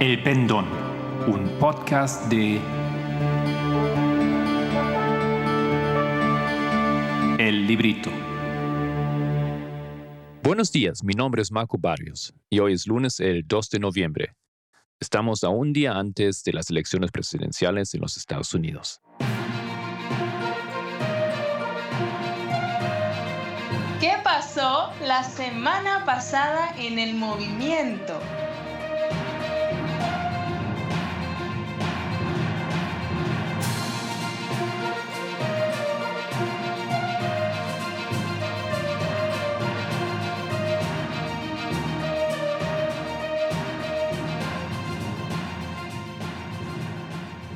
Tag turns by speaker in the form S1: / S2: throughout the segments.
S1: El Pendón, un podcast de El Librito.
S2: Buenos días, mi nombre es Marco Barrios y hoy es lunes el 2 de noviembre. Estamos a un día antes de las elecciones presidenciales en los Estados Unidos.
S3: ¿Qué pasó la semana pasada en el movimiento?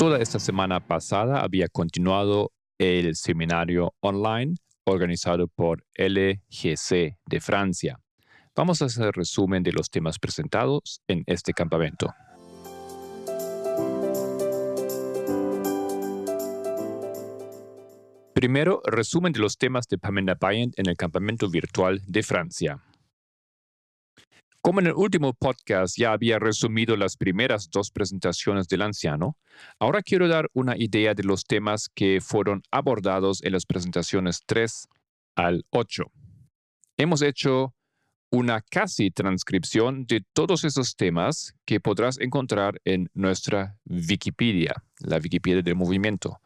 S2: Toda esta semana pasada había continuado el seminario online organizado por LGC de Francia. Vamos a hacer resumen de los temas presentados en este campamento. Primero, resumen de los temas de Pamela Bryant en el campamento virtual de Francia. Como en el último podcast ya había resumido las primeras dos presentaciones del anciano, ahora quiero dar una idea de los temas que fueron abordados en las presentaciones 3 al 8. Hemos hecho una casi transcripción de todos esos temas que podrás encontrar en nuestra Wikipedia, la Wikipedia del movimiento.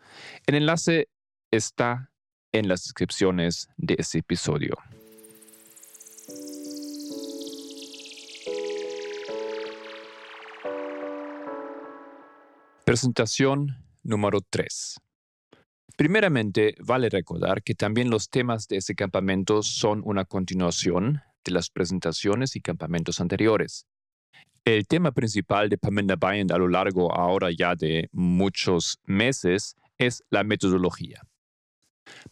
S2: El enlace está en las descripciones de este episodio. Presentación número 3. Primeramente, vale recordar que también los temas de este campamento son una continuación de las presentaciones y campamentos anteriores. El tema principal de Pamela Bryant a lo largo ahora ya de muchos meses es la metodología.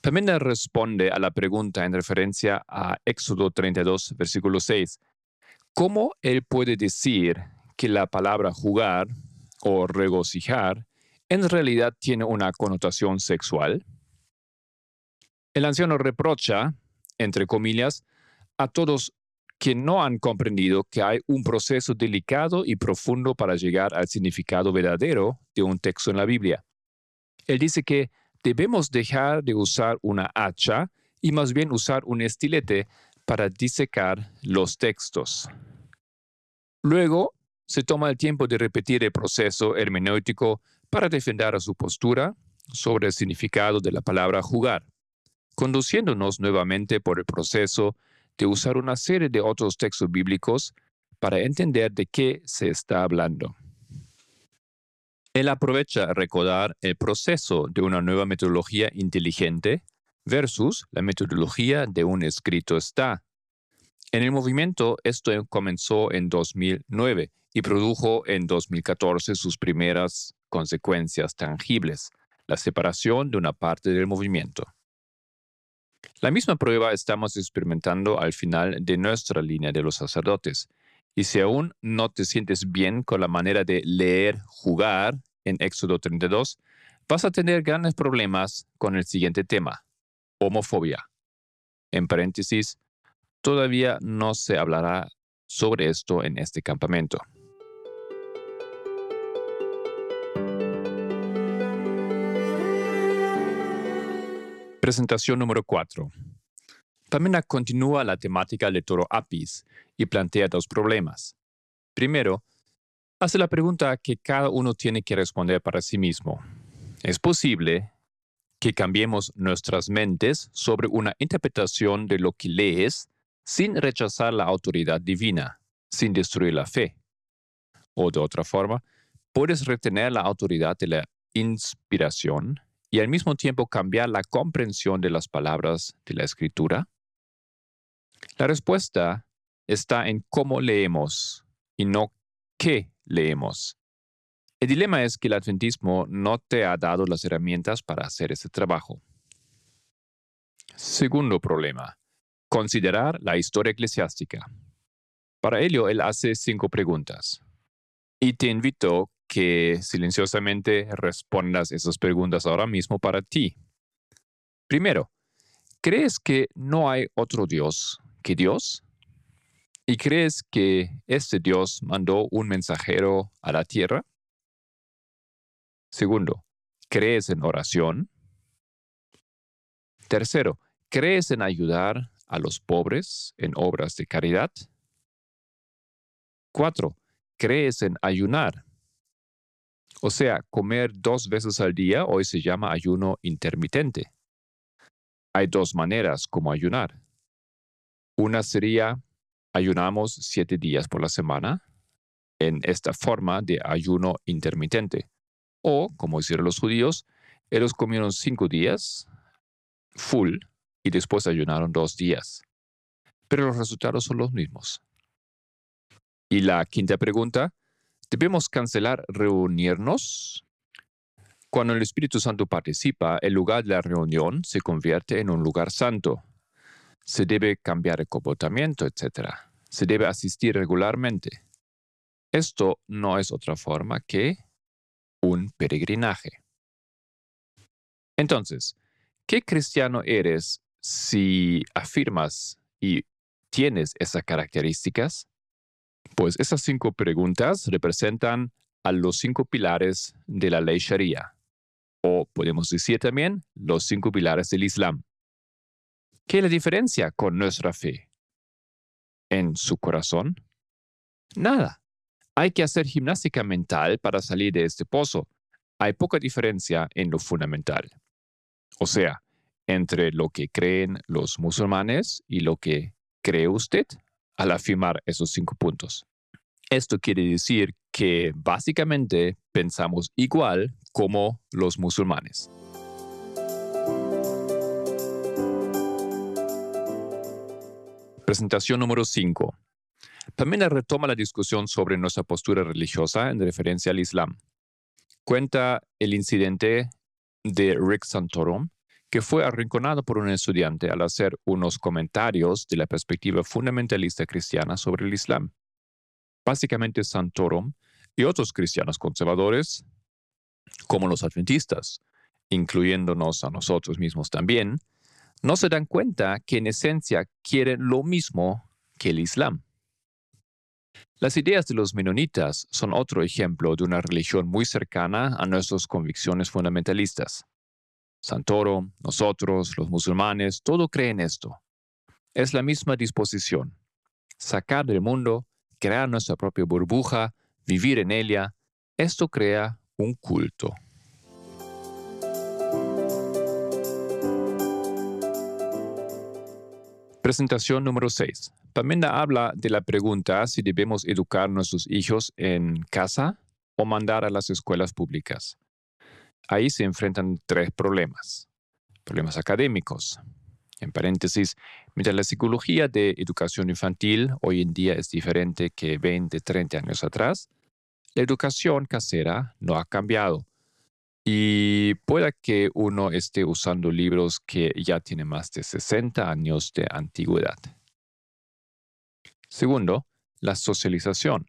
S2: Pamela responde a la pregunta en referencia a Éxodo 32, versículo 6. ¿Cómo él puede decir que la palabra jugar o regocijar en realidad tiene una connotación sexual? El anciano reprocha, entre comillas, a todos que no han comprendido que hay un proceso delicado y profundo para llegar al significado verdadero de un texto en la Biblia. Él dice que debemos dejar de usar una hacha y más bien usar un estilete para disecar los textos. Luego, se toma el tiempo de repetir el proceso hermenéutico para defender a su postura sobre el significado de la palabra jugar, conduciéndonos nuevamente por el proceso de usar una serie de otros textos bíblicos para entender de qué se está hablando. Él aprovecha a recordar el proceso de una nueva metodología inteligente versus la metodología de un escrito está. En el movimiento esto comenzó en 2009 y produjo en 2014 sus primeras consecuencias tangibles, la separación de una parte del movimiento. La misma prueba estamos experimentando al final de nuestra línea de los sacerdotes. Y si aún no te sientes bien con la manera de leer jugar en Éxodo 32, vas a tener grandes problemas con el siguiente tema, homofobia. En paréntesis, todavía no se hablará sobre esto en este campamento. Presentación número 4. También continúa la temática de Toro Apis y plantea dos problemas. Primero, hace la pregunta que cada uno tiene que responder para sí mismo. ¿Es posible que cambiemos nuestras mentes sobre una interpretación de lo que lees sin rechazar la autoridad divina, sin destruir la fe? O de otra forma, ¿puedes retener la autoridad de la inspiración y al mismo tiempo cambiar la comprensión de las palabras de la escritura? La respuesta está en cómo leemos y no qué leemos. El dilema es que el adventismo no te ha dado las herramientas para hacer ese trabajo. Segundo problema. Considerar la historia eclesiástica. Para ello, él hace cinco preguntas. Y te invito que silenciosamente respondas esas preguntas ahora mismo para ti. Primero, ¿crees que no hay otro Dios que Dios? ¿Y crees que este Dios mandó un mensajero a la tierra? Segundo, ¿crees en oración? Tercero, ¿crees en ayudar a los pobres en obras de caridad? Cuatro, ¿crees en ayunar? O sea, comer dos veces al día hoy se llama ayuno intermitente. Hay dos maneras como ayunar. Una sería ayunamos siete días por la semana en esta forma de ayuno intermitente. O, como hicieron los judíos, ellos comieron cinco días full y después ayunaron dos días. Pero los resultados son los mismos. Y la quinta pregunta, ¿debemos cancelar reunirnos? Cuando el Espíritu Santo participa, el lugar de la reunión se convierte en un lugar santo se debe cambiar el comportamiento, etc. Se debe asistir regularmente. Esto no es otra forma que un peregrinaje. Entonces, ¿qué cristiano eres si afirmas y tienes esas características? Pues esas cinco preguntas representan a los cinco pilares de la ley Sharia, o podemos decir también los cinco pilares del Islam. ¿Qué es la diferencia con nuestra fe? ¿En su corazón? Nada. Hay que hacer gimnástica mental para salir de este pozo. Hay poca diferencia en lo fundamental. O sea, entre lo que creen los musulmanes y lo que cree usted al afirmar esos cinco puntos. Esto quiere decir que básicamente pensamos igual como los musulmanes. Presentación número 5. Pamela retoma la discusión sobre nuestra postura religiosa en referencia al Islam. Cuenta el incidente de Rick Santorum, que fue arrinconado por un estudiante al hacer unos comentarios de la perspectiva fundamentalista cristiana sobre el Islam. Básicamente Santorum y otros cristianos conservadores, como los adventistas, incluyéndonos a nosotros mismos también, no se dan cuenta que en esencia quieren lo mismo que el Islam. Las ideas de los menonitas son otro ejemplo de una religión muy cercana a nuestras convicciones fundamentalistas. Santoro, nosotros, los musulmanes, todo creen esto. Es la misma disposición. Sacar del mundo, crear nuestra propia burbuja, vivir en ella, esto crea un culto. Presentación número 6. Pamenda habla de la pregunta si debemos educar a nuestros hijos en casa o mandar a las escuelas públicas. Ahí se enfrentan tres problemas. Problemas académicos. En paréntesis, mientras la psicología de educación infantil hoy en día es diferente que 20, 30 años atrás, la educación casera no ha cambiado y pueda que uno esté usando libros que ya tienen más de 60 años de antigüedad. Segundo, la socialización.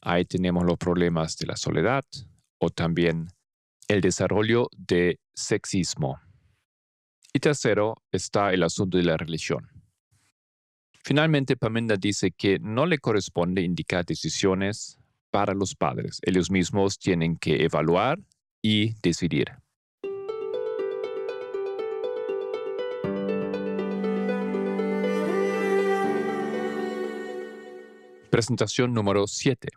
S2: Ahí tenemos los problemas de la soledad o también el desarrollo de sexismo. Y tercero está el asunto de la religión. Finalmente, Pamenda dice que no le corresponde indicar decisiones para los padres. Ellos mismos tienen que evaluar y decidir. Presentación número 7.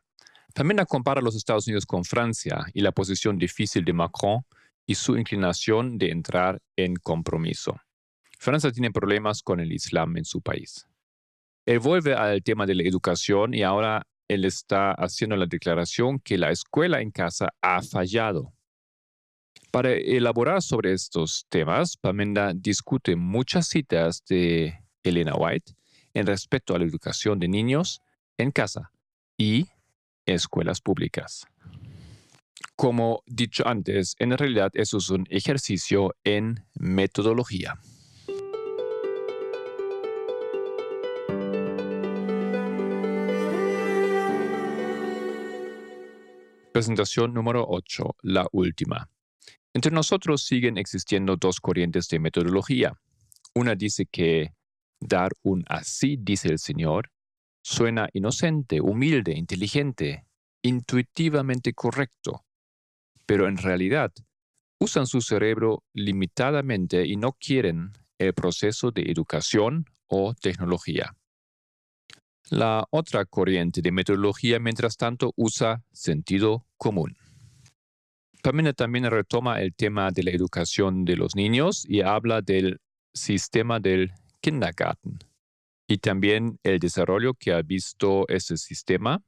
S2: También compara los Estados Unidos con Francia y la posición difícil de Macron y su inclinación de entrar en compromiso. Francia tiene problemas con el Islam en su país. Él vuelve al tema de la educación y ahora él está haciendo la declaración que la escuela en casa ha fallado. Para elaborar sobre estos temas, Pamenda discute muchas citas de Elena White en respecto a la educación de niños en casa y escuelas públicas. Como dicho antes, en realidad eso es un ejercicio en metodología. Presentación número 8, la última. Entre nosotros siguen existiendo dos corrientes de metodología. Una dice que dar un así dice el Señor Suena inocente, humilde, inteligente, intuitivamente correcto, pero en realidad usan su cerebro limitadamente y no quieren el proceso de educación o tecnología. La otra corriente de metodología, mientras tanto, usa sentido común. Pamela también retoma el tema de la educación de los niños y habla del sistema del kindergarten y también el desarrollo que ha visto ese sistema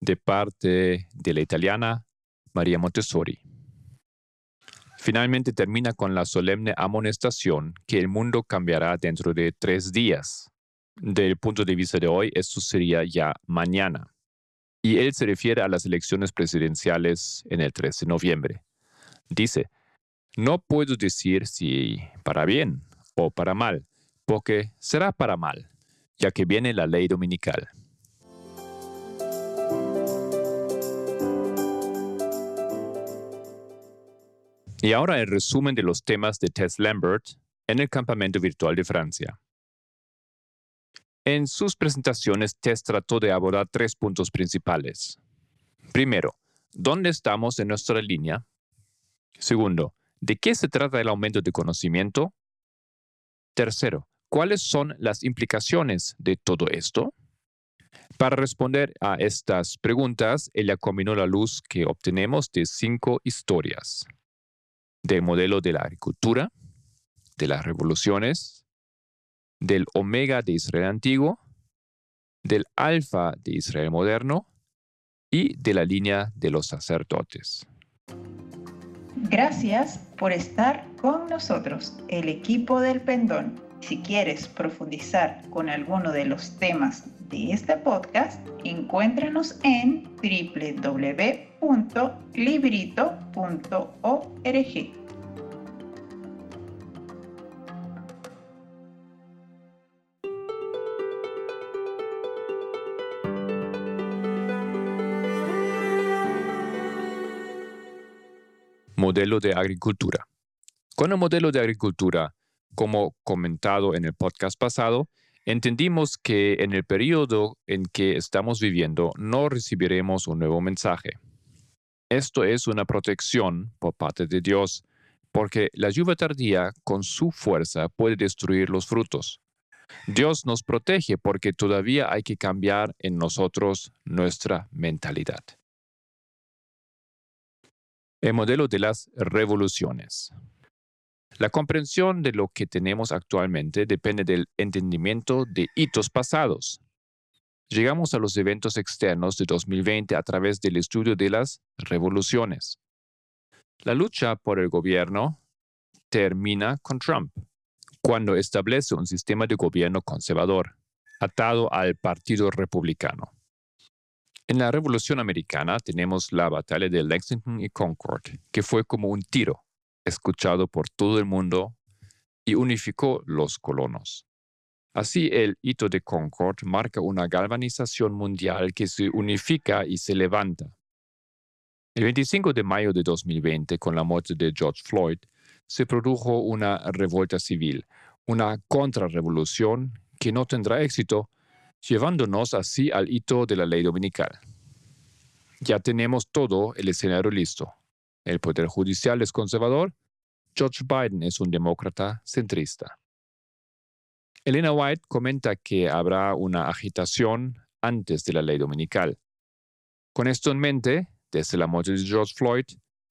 S2: de parte de la italiana María Montessori. Finalmente termina con la solemne amonestación que el mundo cambiará dentro de tres días. Del punto de vista de hoy, esto sería ya mañana. Y él se refiere a las elecciones presidenciales en el 13 de noviembre. Dice, no puedo decir si para bien o para mal, porque será para mal, ya que viene la ley dominical. Y ahora el resumen de los temas de Tess Lambert en el campamento virtual de Francia. En sus presentaciones, Tess trató de abordar tres puntos principales. Primero, ¿dónde estamos en nuestra línea? Segundo, ¿de qué se trata el aumento de conocimiento? Tercero, ¿cuáles son las implicaciones de todo esto? Para responder a estas preguntas, ella combinó la luz que obtenemos de cinco historias del modelo de la agricultura, de las revoluciones, del omega de Israel antiguo, del alfa de Israel moderno y de la línea de los sacerdotes.
S4: Gracias por estar con nosotros, el equipo del Pendón. Si quieres profundizar con alguno de los temas de este podcast, encuéntranos en www.librito.org.
S2: Modelo de agricultura. Con el modelo de agricultura, como comentado en el podcast pasado, entendimos que en el periodo en que estamos viviendo no recibiremos un nuevo mensaje. Esto es una protección por parte de Dios, porque la lluvia tardía con su fuerza puede destruir los frutos. Dios nos protege porque todavía hay que cambiar en nosotros nuestra mentalidad. El modelo de las revoluciones. La comprensión de lo que tenemos actualmente depende del entendimiento de hitos pasados. Llegamos a los eventos externos de 2020 a través del estudio de las revoluciones. La lucha por el gobierno termina con Trump, cuando establece un sistema de gobierno conservador, atado al Partido Republicano. En la Revolución Americana tenemos la batalla de Lexington y Concord, que fue como un tiro escuchado por todo el mundo y unificó los colonos. Así el hito de Concord marca una galvanización mundial que se unifica y se levanta. El 25 de mayo de 2020, con la muerte de George Floyd, se produjo una revuelta civil, una contrarrevolución que no tendrá éxito, llevándonos así al hito de la ley dominical. Ya tenemos todo el escenario listo. El Poder Judicial es conservador. George Biden es un demócrata centrista. Elena White comenta que habrá una agitación antes de la ley dominical. Con esto en mente, desde la muerte de George Floyd,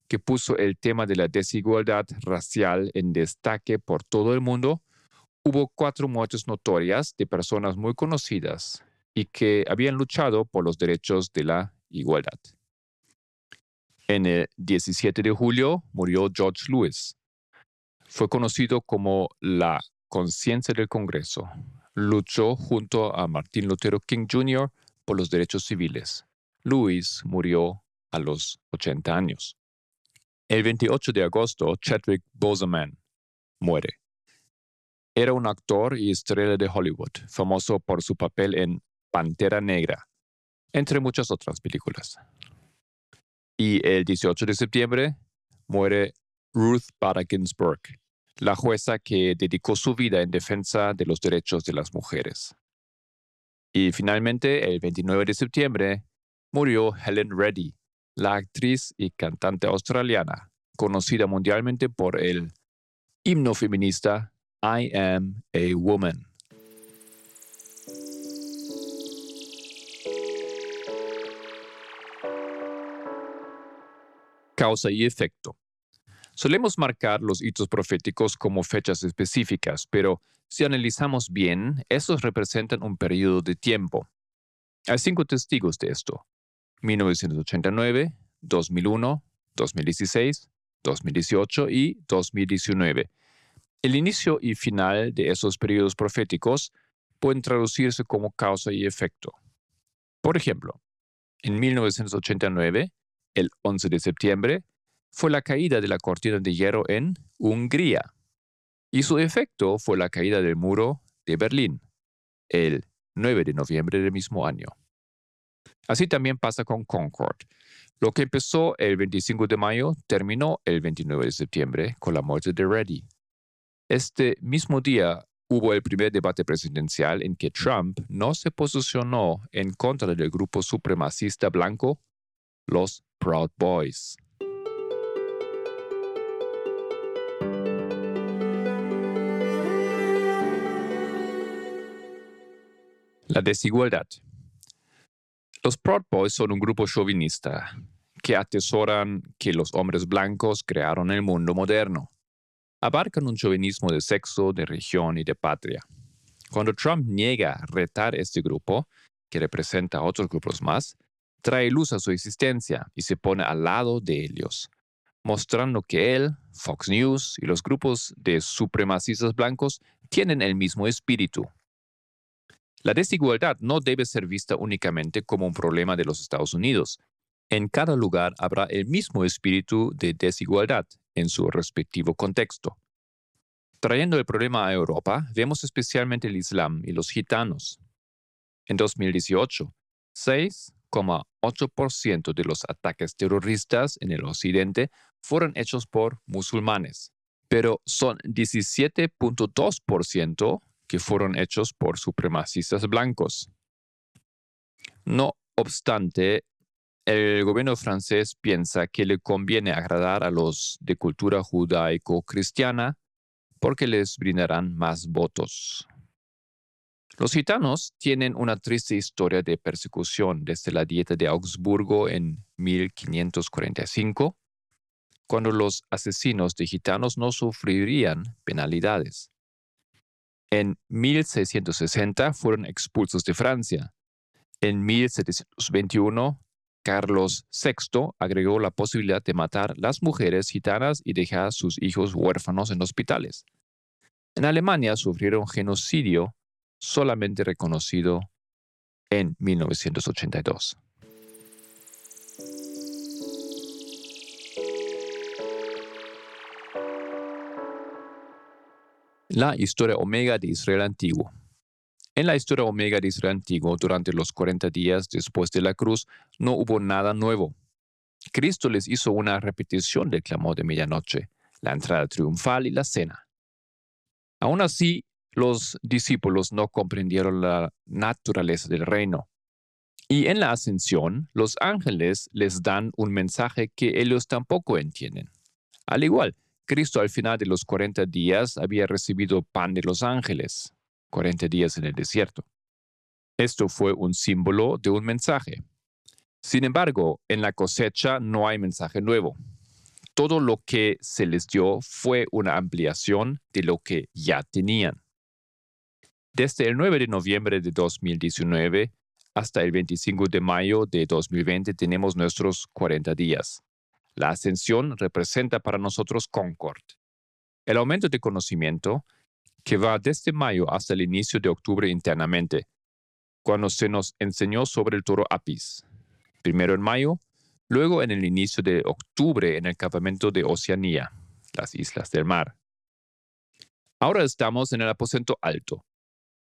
S2: que puso el tema de la desigualdad racial en destaque por todo el mundo, hubo cuatro muertes notorias de personas muy conocidas y que habían luchado por los derechos de la igualdad. En el 17 de julio murió George Lewis. Fue conocido como la conciencia del Congreso. Luchó junto a Martin Luther King Jr. por los derechos civiles. Lewis murió a los 80 años. El 28 de agosto, Chadwick Boseman muere. Era un actor y estrella de Hollywood, famoso por su papel en Pantera Negra, entre muchas otras películas. Y el 18 de septiembre muere Ruth Bader Ginsburg, la jueza que dedicó su vida en defensa de los derechos de las mujeres. Y finalmente, el 29 de septiembre, murió Helen Reddy, la actriz y cantante australiana, conocida mundialmente por el himno feminista I Am a Woman. Causa y efecto. Solemos marcar los hitos proféticos como fechas específicas, pero si analizamos bien, esos representan un periodo de tiempo. Hay cinco testigos de esto. 1989, 2001, 2016, 2018 y 2019. El inicio y final de esos periodos proféticos pueden traducirse como causa y efecto. Por ejemplo, en 1989, el 11 de septiembre, fue la caída de la cortina de hierro en Hungría. Y su efecto fue la caída del muro de Berlín, el 9 de noviembre del mismo año. Así también pasa con Concord. Lo que empezó el 25 de mayo terminó el 29 de septiembre con la muerte de Reddy. Este mismo día hubo el primer debate presidencial en que Trump no se posicionó en contra del grupo supremacista blanco, los Proud Boys. La desigualdad. Los Proud Boys son un grupo chauvinista que atesoran que los hombres blancos crearon el mundo moderno. Abarcan un chauvinismo de sexo, de región y de patria. Cuando Trump niega retar este grupo, que representa a otros grupos más, trae luz a su existencia y se pone al lado de ellos, mostrando que él, Fox News y los grupos de supremacistas blancos tienen el mismo espíritu, la desigualdad no debe ser vista únicamente como un problema de los Estados Unidos. En cada lugar habrá el mismo espíritu de desigualdad en su respectivo contexto. Trayendo el problema a Europa, vemos especialmente el Islam y los gitanos. En 2018, 6,8% de los ataques terroristas en el occidente fueron hechos por musulmanes, pero son 17.2% que fueron hechos por supremacistas blancos. No obstante, el gobierno francés piensa que le conviene agradar a los de cultura judaico-cristiana porque les brindarán más votos. Los gitanos tienen una triste historia de persecución desde la dieta de Augsburgo en 1545, cuando los asesinos de gitanos no sufrirían penalidades. En 1660 fueron expulsos de Francia. En 1721, Carlos VI agregó la posibilidad de matar las mujeres gitanas y dejar a sus hijos huérfanos en hospitales. En Alemania sufrieron genocidio solamente reconocido en 1982. La historia omega de Israel antiguo. En la historia omega de Israel antiguo, durante los 40 días después de la cruz, no hubo nada nuevo. Cristo les hizo una repetición del clamor de medianoche, la entrada triunfal y la cena. Aún así, los discípulos no comprendieron la naturaleza del reino. Y en la ascensión, los ángeles les dan un mensaje que ellos tampoco entienden. Al igual, Cristo al final de los 40 días había recibido pan de los ángeles, 40 días en el desierto. Esto fue un símbolo de un mensaje. Sin embargo, en la cosecha no hay mensaje nuevo. Todo lo que se les dio fue una ampliación de lo que ya tenían. Desde el 9 de noviembre de 2019 hasta el 25 de mayo de 2020 tenemos nuestros 40 días. La ascensión representa para nosotros Concord, el aumento de conocimiento que va desde mayo hasta el inicio de octubre internamente, cuando se nos enseñó sobre el toro Apis, primero en mayo, luego en el inicio de octubre en el campamento de Oceanía, las islas del mar. Ahora estamos en el aposento alto,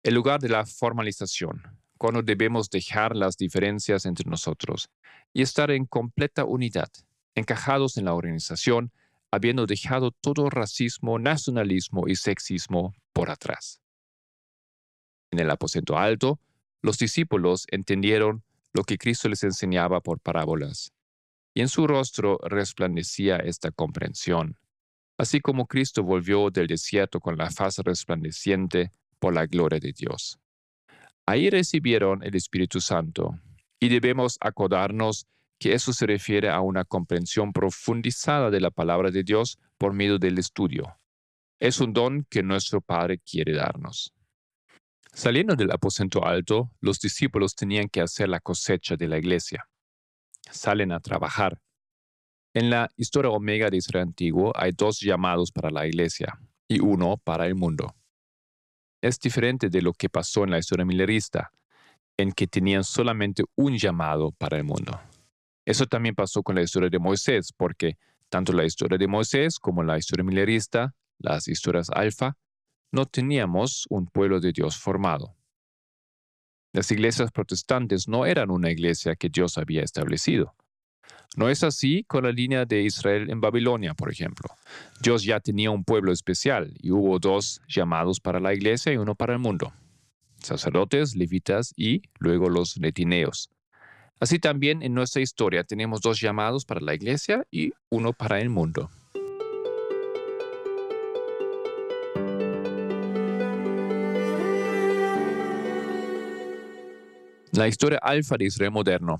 S2: el lugar de la formalización, cuando debemos dejar las diferencias entre nosotros y estar en completa unidad encajados en la organización, habiendo dejado todo racismo, nacionalismo y sexismo por atrás. En el aposento alto, los discípulos entendieron lo que Cristo les enseñaba por parábolas, y en su rostro resplandecía esta comprensión, así como Cristo volvió del desierto con la faz resplandeciente por la gloria de Dios. Ahí recibieron el Espíritu Santo, y debemos acordarnos que eso se refiere a una comprensión profundizada de la palabra de Dios por medio del estudio. Es un don que nuestro Padre quiere darnos. Saliendo del aposento alto, los discípulos tenían que hacer la cosecha de la iglesia. Salen a trabajar. En la historia omega de Israel antiguo hay dos llamados para la iglesia y uno para el mundo. Es diferente de lo que pasó en la historia millerista, en que tenían solamente un llamado para el mundo. Eso también pasó con la historia de Moisés, porque tanto la historia de Moisés como la historia millerista, las historias alfa, no teníamos un pueblo de Dios formado. Las iglesias protestantes no eran una iglesia que Dios había establecido. No es así con la línea de Israel en Babilonia, por ejemplo. Dios ya tenía un pueblo especial y hubo dos llamados para la iglesia y uno para el mundo. Sacerdotes, levitas y luego los netineos. Así también en nuestra historia tenemos dos llamados para la iglesia y uno para el mundo. La historia alfa de Israel moderno.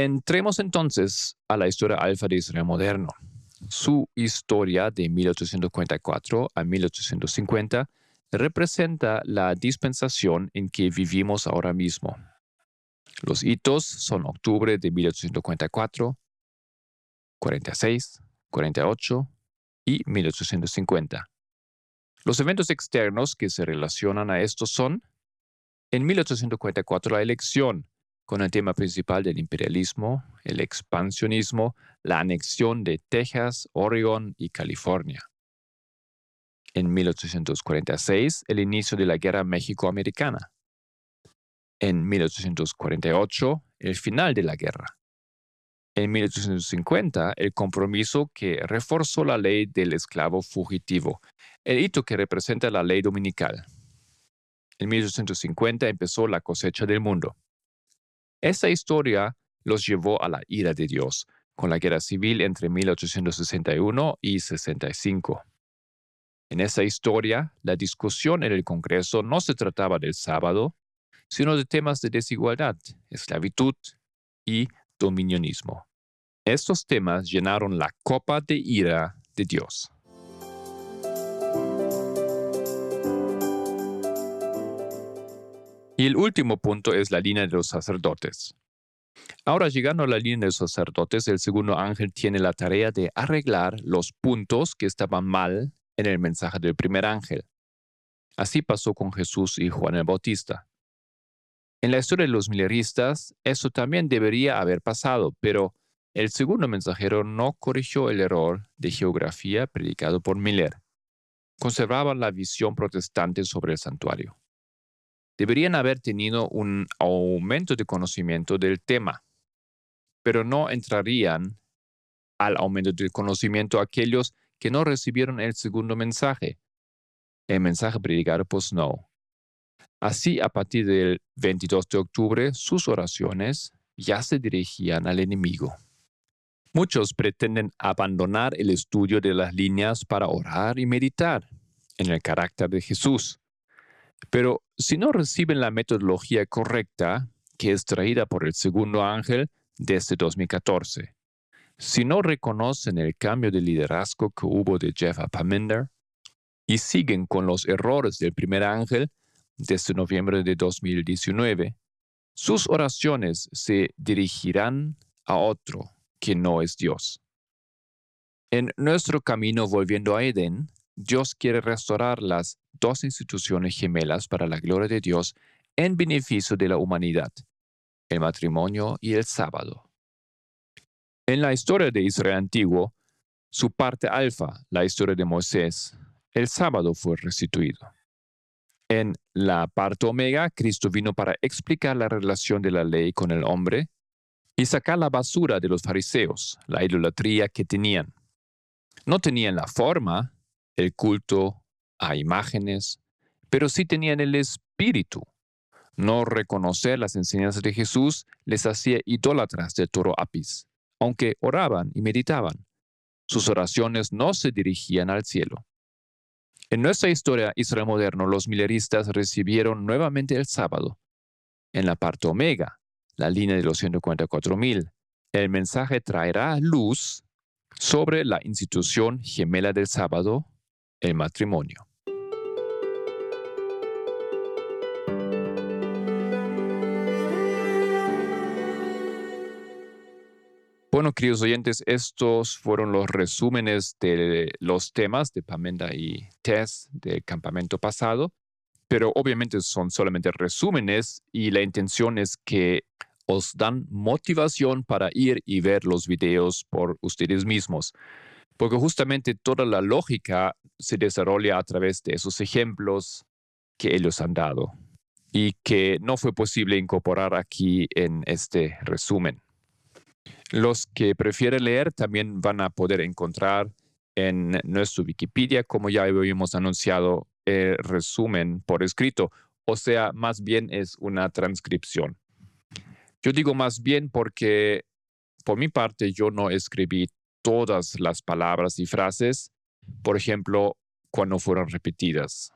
S2: Entremos entonces a la historia alfa de Israel moderno. Su historia de 1844 a 1850 representa la dispensación en que vivimos ahora mismo. Los hitos son octubre de 1844, 46, 48 y 1850. Los eventos externos que se relacionan a estos son en 1844 la elección, con el tema principal del imperialismo, el expansionismo, la anexión de Texas, Oregon y California. En 1846, el inicio de la Guerra México-Americana. En 1848, el final de la guerra. En 1850, el compromiso que reforzó la ley del esclavo fugitivo, el hito que representa la ley dominical. En 1850 empezó la cosecha del mundo. Esta historia los llevó a la ira de Dios, con la guerra civil entre 1861 y 65. En esa historia, la discusión en el Congreso no se trataba del sábado, sino de temas de desigualdad, esclavitud y dominionismo. Estos temas llenaron la copa de ira de Dios. Y el último punto es la línea de los sacerdotes. Ahora llegando a la línea de los sacerdotes, el segundo ángel tiene la tarea de arreglar los puntos que estaban mal en el mensaje del primer ángel. Así pasó con Jesús y Juan el Bautista. En la historia de los mileristas, eso también debería haber pasado, pero el segundo mensajero no corrigió el error de geografía predicado por Miller. Conservaban la visión protestante sobre el santuario deberían haber tenido un aumento de conocimiento del tema, pero no entrarían al aumento de conocimiento aquellos que no recibieron el segundo mensaje, el mensaje predicado por Snow. Así, a partir del 22 de octubre, sus oraciones ya se dirigían al enemigo. Muchos pretenden abandonar el estudio de las líneas para orar y meditar en el carácter de Jesús pero si no reciben la metodología correcta, que es traída por el segundo ángel desde 2014, si no reconocen el cambio de liderazgo que hubo de Jeff Apaminder y siguen con los errores del primer ángel desde noviembre de 2019, sus oraciones se dirigirán a otro que no es Dios. En nuestro camino volviendo a Edén, Dios quiere restaurar las dos instituciones gemelas para la gloria de Dios en beneficio de la humanidad, el matrimonio y el sábado. En la historia de Israel antiguo, su parte alfa, la historia de Moisés, el sábado fue restituido. En la parte omega, Cristo vino para explicar la relación de la ley con el hombre y sacar la basura de los fariseos, la idolatría que tenían. No tenían la forma, el culto a imágenes, pero sí tenían el espíritu. No reconocer las enseñanzas de Jesús les hacía idólatras de toro apis, aunque oraban y meditaban. Sus oraciones no se dirigían al cielo. En nuestra historia Israel moderno, los mileristas recibieron nuevamente el sábado. En la parte omega, la línea de los 144.000, el mensaje traerá luz sobre la institución gemela del sábado, el matrimonio. Bueno, queridos oyentes, estos fueron los resúmenes de los temas de Pamenda y Tess del campamento pasado, pero obviamente son solamente resúmenes y la intención es que os dan motivación para ir y ver los videos por ustedes mismos, porque justamente toda la lógica se desarrolla a través de esos ejemplos que ellos han dado y que no fue posible incorporar aquí en este resumen. Los que prefieren leer también van a poder encontrar en nuestro Wikipedia, como ya habíamos anunciado, el resumen por escrito, o sea, más bien es una transcripción. Yo digo más bien porque por mi parte yo no escribí todas las palabras y frases, por ejemplo, cuando fueron repetidas,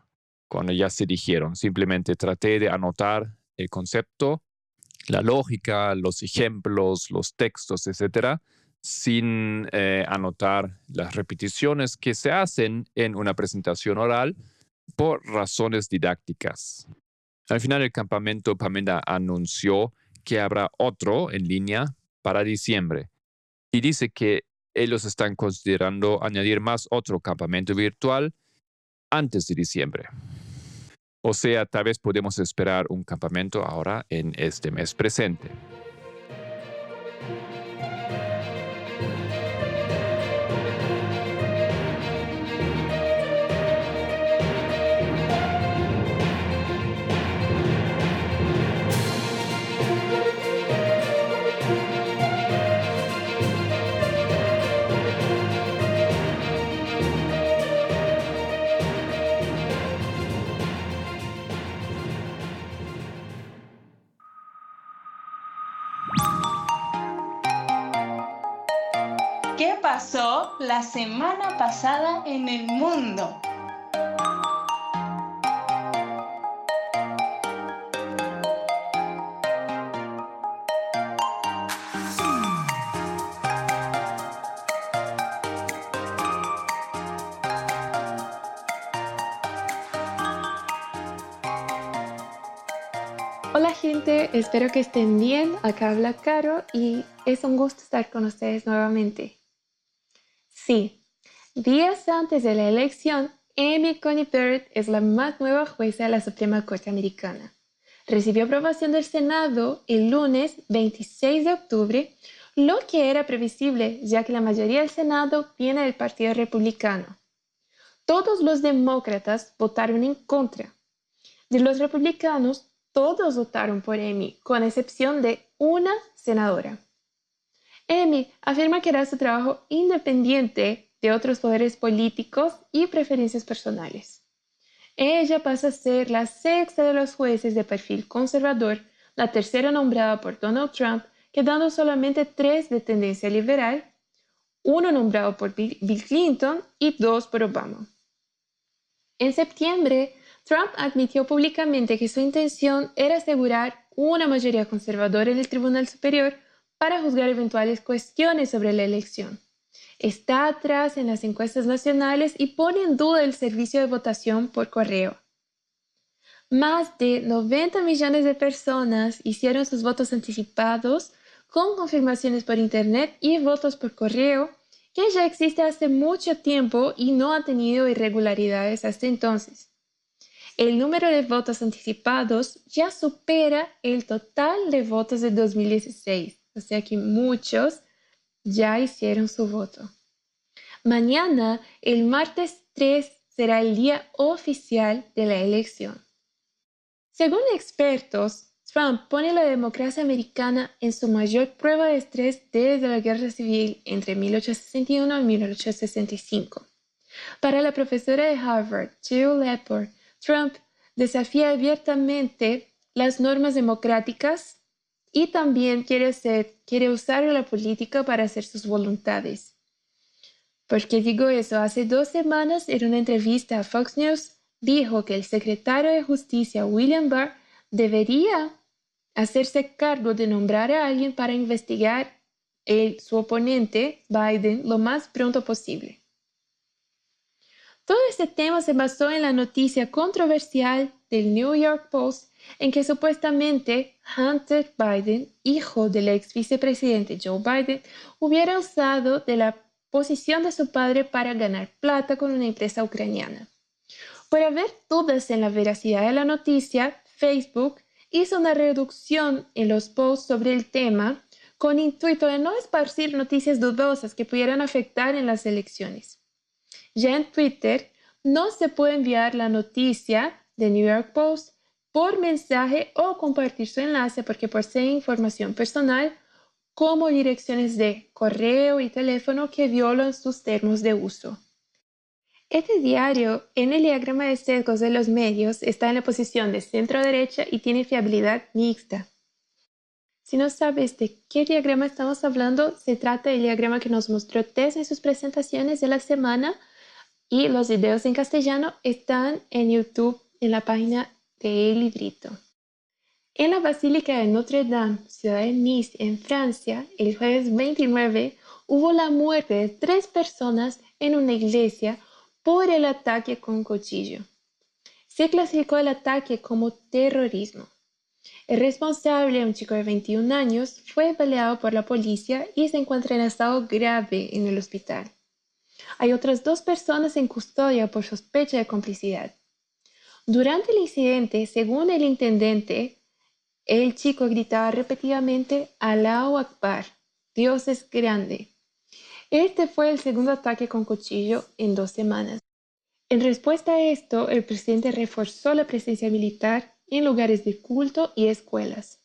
S2: cuando ya se dijeron. Simplemente traté de anotar el concepto la lógica, los ejemplos, los textos, etcétera, sin eh, anotar las repeticiones que se hacen en una presentación oral por razones didácticas. Al final, el campamento Pamela anunció que habrá otro en línea para diciembre y dice que ellos están considerando añadir más otro campamento virtual antes de diciembre. O sea, tal vez podemos esperar un campamento ahora en este mes presente.
S3: La semana pasada en el mundo?
S5: Hola gente, espero que estén bien. Acá habla Caro y es un gusto estar con ustedes nuevamente. Sí, días antes de la elección, Amy Coney Barrett es la más nueva jueza de la Suprema Corte Americana. Recibió aprobación del Senado el lunes 26 de octubre, lo que era previsible ya que la mayoría del Senado viene del Partido Republicano. Todos los demócratas votaron en contra. De los republicanos, todos votaron por Amy, con excepción de una senadora. Amy afirma que hará su trabajo independiente de otros poderes políticos y preferencias personales. Ella pasa a ser la sexta de los jueces de perfil conservador, la tercera nombrada por Donald Trump, quedando solamente tres de tendencia liberal, uno nombrado por Bill Clinton y dos por Obama. En septiembre, Trump admitió públicamente que su intención era asegurar una mayoría conservadora en el Tribunal Superior para juzgar eventuales cuestiones sobre la elección. Está atrás en las encuestas nacionales y pone en duda el servicio de votación por correo. Más de 90 millones de personas hicieron sus votos anticipados con confirmaciones por Internet y votos por correo, que ya existe hace mucho tiempo y no ha tenido irregularidades hasta entonces. El número de votos anticipados ya supera el total de votos de 2016 o sea que muchos ya hicieron su voto. Mañana, el martes 3, será el día oficial de la elección. Según expertos, Trump pone la democracia americana en su mayor prueba de estrés desde la guerra civil entre 1861 y 1865. Para la profesora de Harvard, Jill Lepore, Trump desafía abiertamente las normas democráticas y también quiere, ser, quiere usar la política para hacer sus voluntades. ¿Por qué digo eso? Hace dos semanas en una entrevista a Fox News dijo que el secretario de Justicia, William Barr, debería hacerse cargo de nombrar a alguien para investigar el, su oponente, Biden, lo más pronto posible. Todo este tema se basó en la noticia controversial del New York Post en que supuestamente Hunter Biden, hijo del ex vicepresidente Joe Biden, hubiera usado de la posición de su padre para ganar plata con una empresa ucraniana. Por haber dudas en la veracidad de la noticia, Facebook hizo una reducción en los posts sobre el tema con intuito de no esparcir noticias dudosas que pudieran afectar en las elecciones. Ya en Twitter no se puede enviar la noticia de New York Post por mensaje o compartir su enlace porque posee información personal como direcciones de correo y teléfono que violan sus términos de uso. Este diario, en el diagrama de sesgos de los medios, está en la posición de centro-derecha y tiene fiabilidad mixta. Si no sabes de qué diagrama estamos hablando, se trata del diagrama que nos mostró Tess en sus presentaciones de la semana y los videos en castellano están en YouTube en la página de El Librito. En la Basílica de Notre Dame, ciudad de Nice, en Francia, el jueves 29 hubo la muerte de tres personas en una iglesia por el ataque con cuchillo. Se clasificó el ataque como terrorismo. El responsable, un chico de 21 años, fue baleado por la policía y se encuentra en estado grave en el hospital. Hay otras dos personas en custodia por sospecha de complicidad. Durante el incidente, según el intendente, el chico gritaba repetidamente Allahu Akbar, Dios es grande. Este fue el segundo ataque con cuchillo en dos semanas. En respuesta a esto, el presidente reforzó la presencia militar en lugares de culto y escuelas.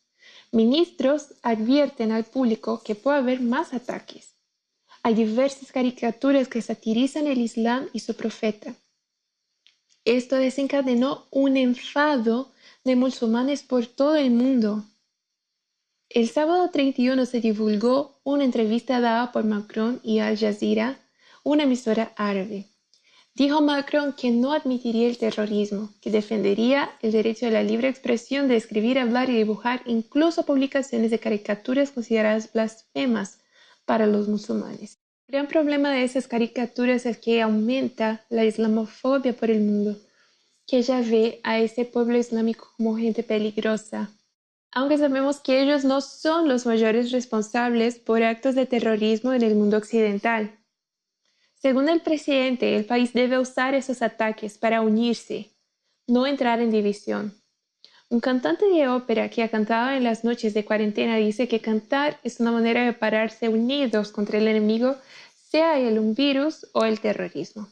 S5: Ministros advierten al público que puede haber más ataques. Hay diversas caricaturas que satirizan el Islam y su profeta. Esto desencadenó un enfado de musulmanes por todo el mundo. El sábado 31 se divulgó una entrevista dada por Macron y Al Jazeera, una emisora árabe. Dijo Macron que no admitiría el terrorismo, que defendería el derecho a la libre expresión de escribir, hablar y dibujar, incluso publicaciones de caricaturas consideradas blasfemas para los musulmanes. El gran problema de esas caricaturas es que aumenta la islamofobia por el mundo, que ya ve a ese pueblo islámico como gente peligrosa. Aunque sabemos que ellos no son los mayores responsables por actos de terrorismo en el mundo occidental. Según el presidente, el país debe usar esos ataques para unirse, no entrar en división. Un cantante de ópera que ha cantado en las noches de cuarentena dice que cantar es una manera de pararse unidos contra el enemigo, sea él un virus o el terrorismo.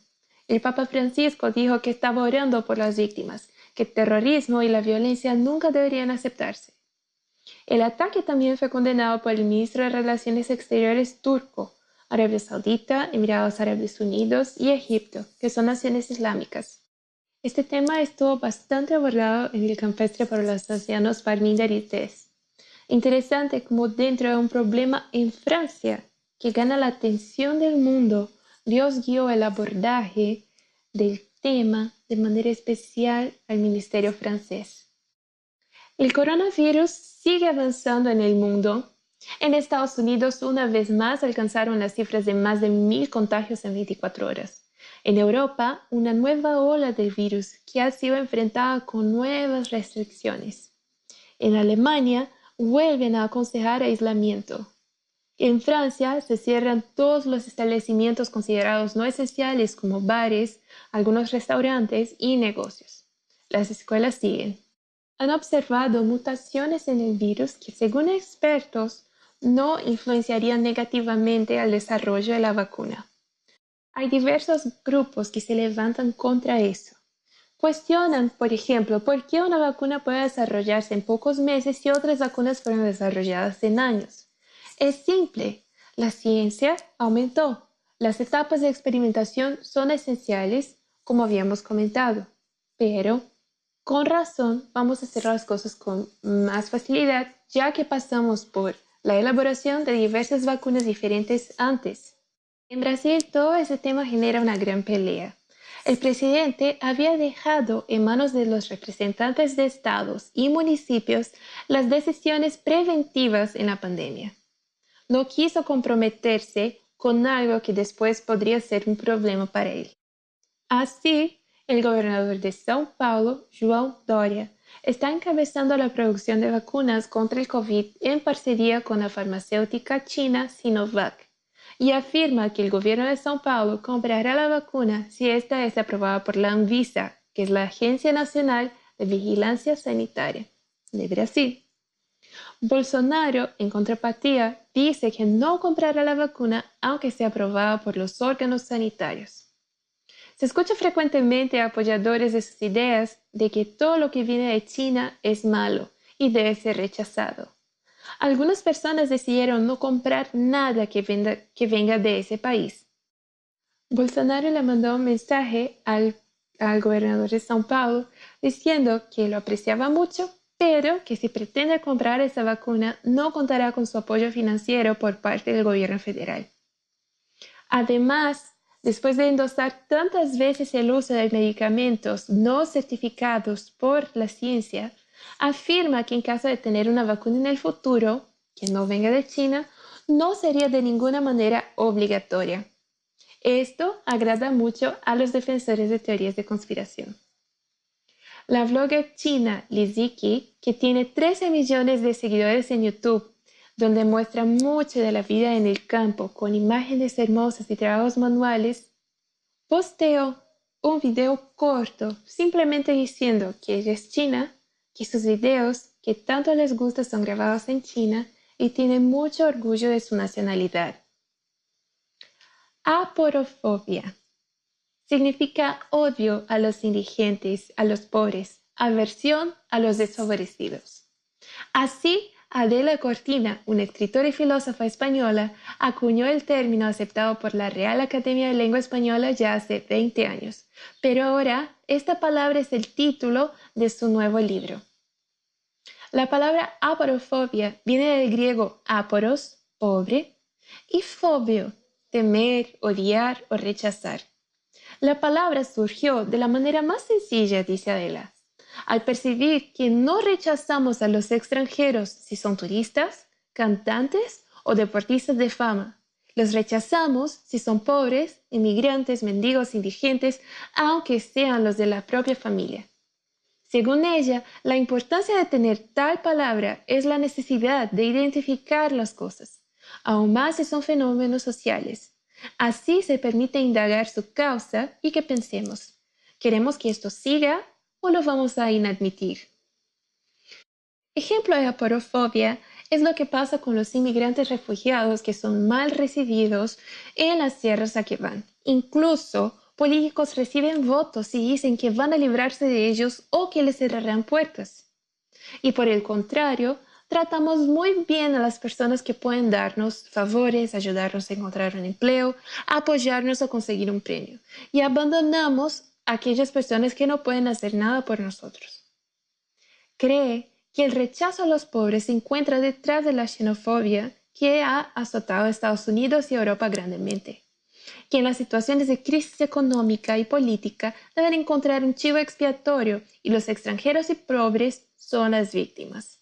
S5: El Papa Francisco dijo que estaba orando por las víctimas, que el terrorismo y la violencia nunca deberían aceptarse. El ataque también fue condenado por el ministro de Relaciones Exteriores turco, Arabia Saudita, Emiratos Árabes Unidos y Egipto, que son naciones islámicas. Este tema estuvo bastante abordado en el campestre para los ancianos Tess. Interesante como dentro de un problema en Francia que gana la atención del mundo, Dios guió el abordaje del tema de manera especial al ministerio francés. El coronavirus sigue avanzando en el mundo. En Estados Unidos, una vez más, alcanzaron las cifras de más de mil contagios en 24 horas. En Europa, una nueva ola del virus que ha sido enfrentada con nuevas restricciones. En Alemania, vuelven a aconsejar aislamiento. En Francia se cierran todos los establecimientos considerados no esenciales como bares, algunos restaurantes y negocios. Las escuelas siguen. Han observado mutaciones en el virus que, según expertos, no influenciarían negativamente al desarrollo de la vacuna. Hay diversos grupos que se levantan contra eso. Cuestionan, por ejemplo, por qué una vacuna puede desarrollarse en pocos meses y otras vacunas fueron desarrolladas en años. Es simple, la ciencia aumentó. Las etapas de experimentación son esenciales, como habíamos comentado, pero Con razón, vamos a hacer las cosas con más facilidad ya que pasamos por la elaboración de diversas vacunas diferentes antes. En Brasil todo ese tema genera una gran pelea. El presidente había dejado en manos de los representantes de estados y municipios las decisiones preventivas en la pandemia. No quiso comprometerse con algo que después podría ser un problema para él. Así, el gobernador de São Paulo, João Doria, está encabezando la producción de vacunas contra el COVID en parcería con la farmacéutica china Sinovac y afirma que el gobierno de São Paulo comprará la vacuna si esta es aprobada por la Anvisa, que es la Agencia Nacional de Vigilancia Sanitaria de Brasil. Bolsonaro, en contrapartida, dice que no comprará la vacuna aunque sea aprobada por los órganos sanitarios. Se escucha frecuentemente a apoyadores de sus ideas de que todo lo que viene de China es malo y debe ser rechazado. Algunas personas decidieron no comprar nada que, venga de ese país. Bolsonaro le mandó un mensaje al, al gobernador de São Paulo diciendo que lo apreciaba mucho, pero que si pretende comprar esa vacuna no contará con su apoyo financiero por parte del gobierno federal. Además, después de endosar tantas veces el uso de medicamentos no certificados por la ciencia, afirma que en caso de tener una vacuna en el futuro, que no venga de China, no sería de ninguna manera obligatoria. Esto agrada mucho a los defensores de teorías de conspiración. La blogger china Liziki, que tiene 13 millones de seguidores en YouTube, donde muestra mucho de la vida en el campo con imágenes hermosas y trabajos manuales, posteó un video corto simplemente diciendo que ella es china que sus videos que tanto les gusta son grabados en China y tiene mucho orgullo de su nacionalidad. Aporofobia significa odio a los indigentes, a los pobres, aversión a los desfavorecidos. Así, Adela Cortina, una escritora y filósofa española, acuñó el término aceptado por la Real Academia de Lengua Española ya hace 20 años, pero ahora esta palabra es el título de su nuevo libro. La palabra aporofobia viene del griego aporos, pobre, y fobio, temer, odiar o rechazar. La palabra surgió de la manera más sencilla, dice Adela, al percibir que no rechazamos a los extranjeros si son turistas, cantantes o deportistas de fama. Los rechazamos si son pobres, inmigrantes, mendigos, indigentes, aunque sean los de la propia familia. Según ella, la importancia de tener tal palabra es la necesidad de identificar las cosas, aún más si son fenómenos sociales. Así se permite indagar su causa y que pensemos, ¿queremos que esto siga o lo vamos a inadmitir? Ejemplo de aporofobia es lo que pasa con los inmigrantes refugiados que son mal recibidos en las tierras a que van. Incluso políticos reciben votos y dicen que van a librarse de ellos o que les cerrarán puertas. Y por el contrario, tratamos muy bien a las personas que pueden darnos favores, ayudarnos a encontrar un empleo, apoyarnos a conseguir un premio. Y abandonamos aquellas personas que no pueden hacer nada por nosotros. Cree que el rechazo a los pobres se encuentra detrás de la xenofobia que ha azotado a Estados Unidos y Europa grandemente que en las situaciones de crisis económica y política deben encontrar un chivo expiatorio y los extranjeros y pobres son las víctimas.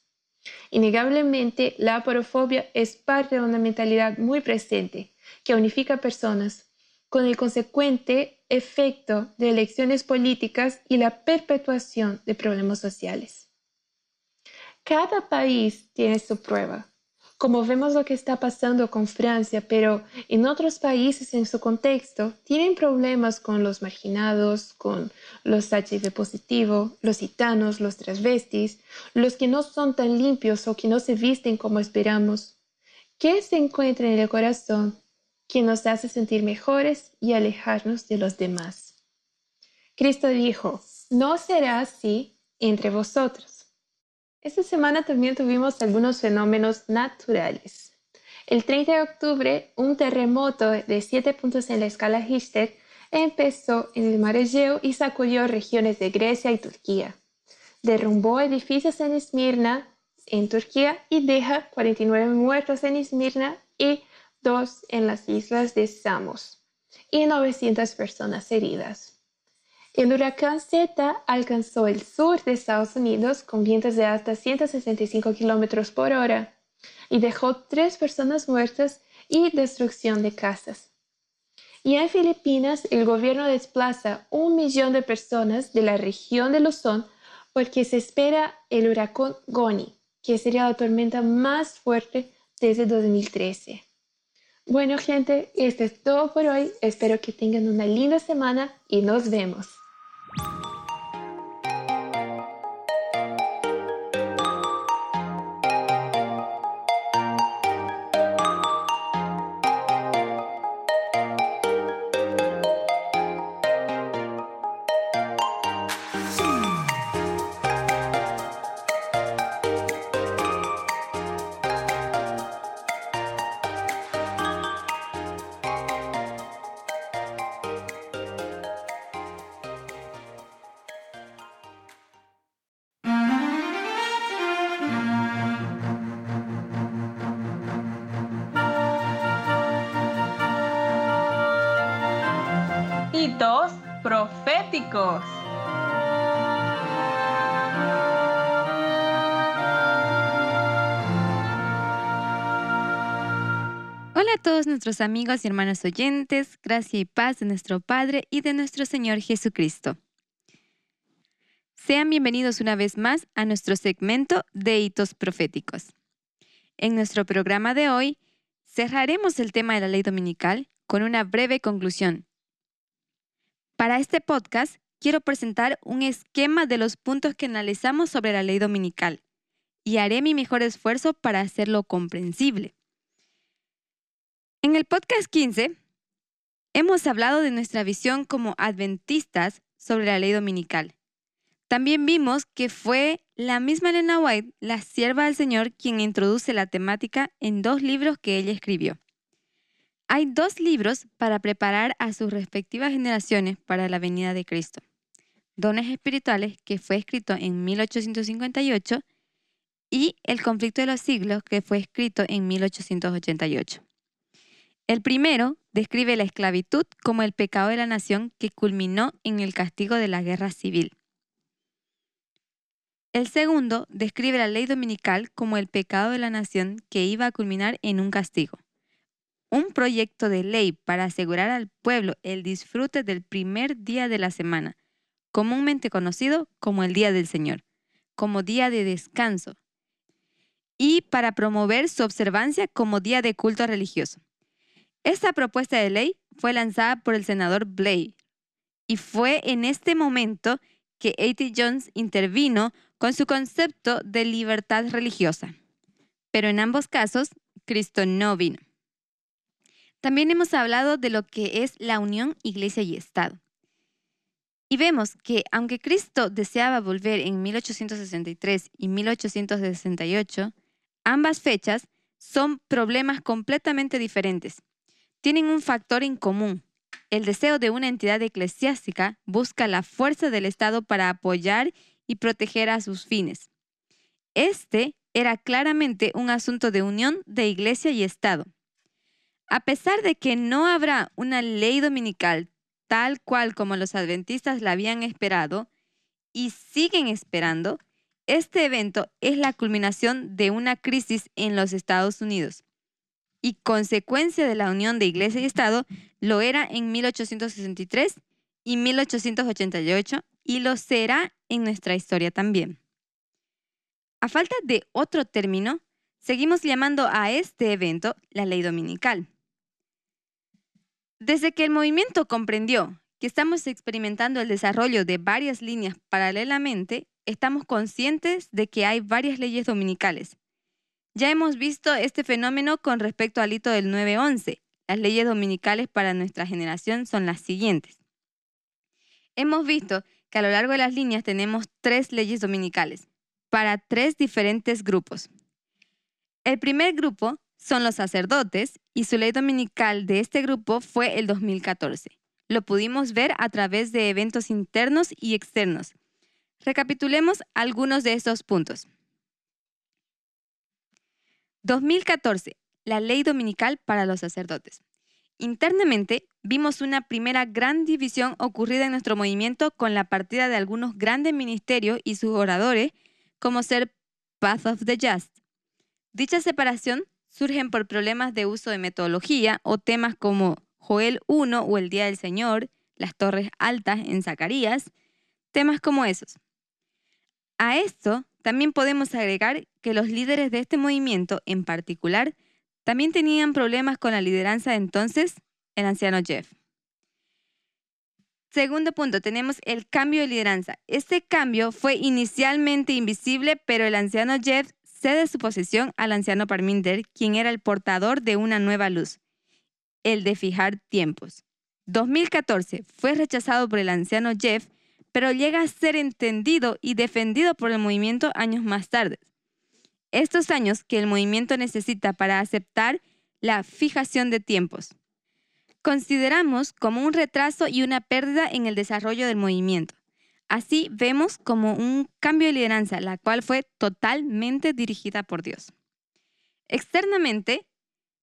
S5: Innegablemente, la aporofobia es parte de una mentalidad muy presente que unifica personas, con el consecuente efecto de elecciones políticas y la perpetuación de problemas sociales. Cada país tiene su prueba, como vemos lo que está pasando con Francia, pero en otros países en su contexto tienen problemas con los marginados, con los HIV positivos, los gitanos, los transvestis, los que no son tan limpios o que no se visten como esperamos. ¿Qué se encuentra en el corazón nos hace sentir mejores y alejarnos de los demás? Cristo dijo, no será así entre vosotros esta semana también tuvimos algunos fenómenos naturales. El 30 de octubre, un terremoto de 7 puntos en la escala Richter empezó en el mar Egeo y sacudió regiones de Grecia y Turquía. derrumbó edificios en Esmirna, en Turquía, y deja 49 muertos en Esmirna y dos en las islas de Samos, y 900 personas heridas. El huracán Z alcanzó el sur de Estados Unidos con vientos de hasta 165 km por hora y dejó tres personas muertas y destrucción de casas. Y en Filipinas, el gobierno desplaza un millón de personas de la región de Luzón porque se espera el huracán Goni, que sería la tormenta más fuerte desde 2013. Bueno, gente, esto es todo por hoy. Espero que tengan una linda semana y nos vemos.
S6: Nuestros amigos y hermanos oyentes, gracia y paz de nuestro Padre y de nuestro Señor Jesucristo. Sean bienvenidos una vez más a nuestro segmento de hitos proféticos. En nuestro programa de hoy cerraremos el tema de la ley dominical con una breve conclusión. Para este podcast quiero presentar un esquema de los puntos que analizamos sobre la ley dominical y haré mi mejor esfuerzo para hacerlo comprensible. En el podcast 15 hemos hablado de nuestra visión como adventistas sobre la ley dominical. También vimos que fue la misma Elena White, la sierva del Señor, quien introduce la temática en dos libros que ella escribió. Hay dos libros para preparar a sus respectivas generaciones para la venida de Cristo. Dones Espirituales, que fue escrito en 1858, y El conflicto de los siglos, que fue escrito en 1888. El primero describe la esclavitud como el pecado de la nación que culminó en el castigo de la guerra civil. El segundo describe la ley dominical como el pecado de la nación que iba a culminar en un castigo. Un proyecto de ley para asegurar al pueblo el disfrute del primer día de la semana, comúnmente conocido como el Día del Señor, como día de descanso, y para promover su observancia como día de culto religioso. Esta propuesta de ley fue lanzada por el senador Blair y fue en este momento que A.T. Jones intervino con su concepto de libertad religiosa. Pero en ambos casos, Cristo no vino. También hemos hablado de lo que es la unión iglesia y Estado. Y vemos que aunque Cristo deseaba volver en 1863 y 1868, ambas fechas son problemas completamente diferentes tienen un factor en común. El deseo de una entidad eclesiástica busca la fuerza del Estado para apoyar y proteger a sus fines. Este era claramente un asunto de unión de iglesia y Estado. A pesar de que no habrá una ley dominical tal cual como los adventistas la habían esperado y siguen esperando, este evento es la culminación de una crisis en los Estados Unidos y consecuencia de la unión de Iglesia y Estado, lo era en 1863 y 1888 y lo será en nuestra historia también. A falta de otro término, seguimos llamando a este evento la ley dominical. Desde que el movimiento comprendió que estamos experimentando el desarrollo de varias líneas paralelamente, estamos conscientes de que hay varias leyes dominicales, ya hemos visto este fenómeno con respecto al hito del 911. Las leyes dominicales para nuestra generación son las siguientes. Hemos visto que a lo largo de las líneas tenemos tres leyes dominicales para tres diferentes grupos. El primer grupo son los sacerdotes y su ley dominical de este grupo fue el 2014. Lo pudimos ver a través de eventos internos y externos. Recapitulemos algunos de estos puntos. 2014. La ley dominical para los sacerdotes. Internamente, vimos una primera gran división ocurrida en nuestro movimiento con la partida de algunos grandes ministerios y sus oradores, como ser Path of the Just. Dicha separación surge por problemas de uso de metodología o temas como Joel 1 o el Día del Señor, las torres altas en Zacarías, temas como esos. A esto también podemos agregar que los líderes de este movimiento en particular también tenían problemas con la lideranza de entonces, el anciano Jeff. Segundo punto, tenemos el cambio de lideranza. Este cambio fue inicialmente invisible, pero el anciano Jeff cede su posición al anciano Parminder, quien era el portador de una nueva luz, el de fijar tiempos. 2014 fue rechazado por el anciano Jeff, pero llega a ser entendido y defendido por el movimiento años más tarde. Estos años que el movimiento necesita para aceptar la fijación de tiempos. Consideramos como un retraso y una pérdida en el desarrollo del movimiento. Así vemos como un cambio de lideranza, la cual fue totalmente dirigida por Dios. Externamente,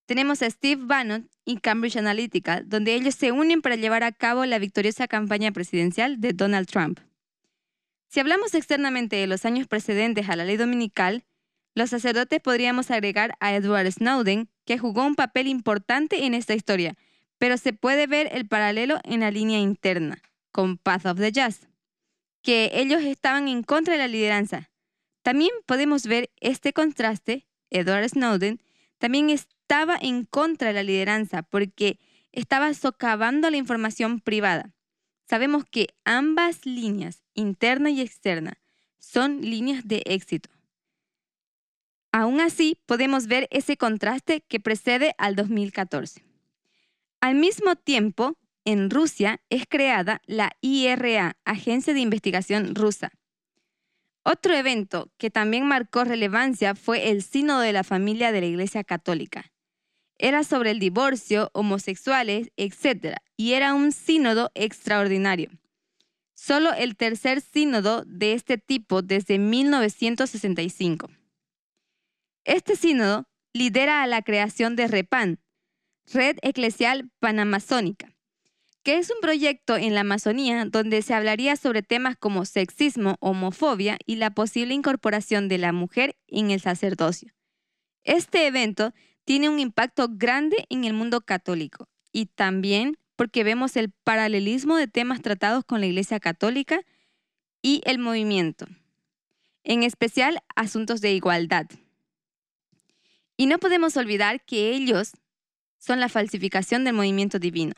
S6: tenemos a Steve Bannon y Cambridge Analytica, donde ellos se unen para llevar a cabo la victoriosa campaña presidencial de Donald Trump. Si hablamos externamente de los años precedentes a la ley dominical, los sacerdotes podríamos agregar a Edward Snowden, que jugó un papel importante en esta historia, pero se puede ver el paralelo en la línea interna, con Path of the Just, que ellos estaban en contra de la lideranza. También podemos ver este contraste, Edward Snowden, también estaba en contra de la lideranza porque estaba socavando la información privada. Sabemos que ambas líneas, interna y externa, son líneas de éxito. Aún así, podemos ver ese contraste que precede al 2014. Al mismo tiempo, en Rusia es creada la IRA, Agencia de Investigación Rusa. Otro evento que también marcó relevancia fue el Sínodo de la Familia de la Iglesia Católica era sobre el divorcio, homosexuales, etc. Y era un sínodo extraordinario. Solo el tercer sínodo de este tipo desde 1965. Este sínodo lidera a la creación de REPAN, Red Eclesial Panamazónica, que es un proyecto en la Amazonía donde se hablaría sobre temas como sexismo, homofobia y la posible incorporación de la mujer en el sacerdocio. Este evento tiene un impacto grande en el mundo católico y también porque vemos el paralelismo de temas tratados con la Iglesia Católica y el movimiento, en especial asuntos de igualdad. Y no podemos olvidar que ellos son la falsificación del movimiento divino.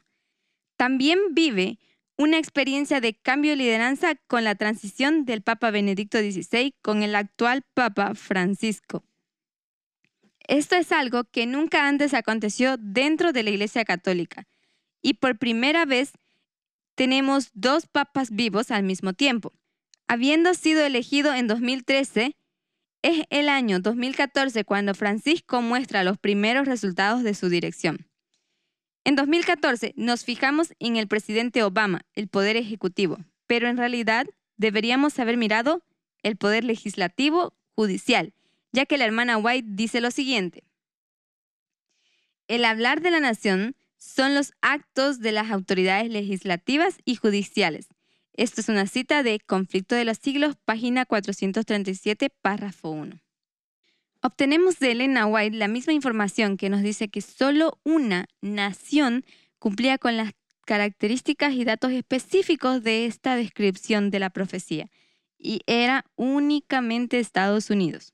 S6: También vive una experiencia de cambio de lideranza con la transición del Papa Benedicto XVI con el actual Papa Francisco. Esto es algo que nunca antes aconteció dentro de la Iglesia Católica y por primera vez tenemos dos papas vivos al mismo tiempo. Habiendo sido elegido en 2013, es el año 2014 cuando Francisco muestra los primeros resultados de su dirección. En 2014 nos fijamos en el presidente Obama, el poder ejecutivo, pero en realidad deberíamos haber mirado el poder legislativo judicial ya que la hermana White dice lo siguiente. El hablar de la nación son los actos de las autoridades legislativas y judiciales. Esto es una cita de Conflicto de los Siglos, página 437, párrafo 1. Obtenemos de Elena White la misma información que nos dice que solo una nación cumplía con las características y datos específicos de esta descripción de la profecía, y era únicamente Estados Unidos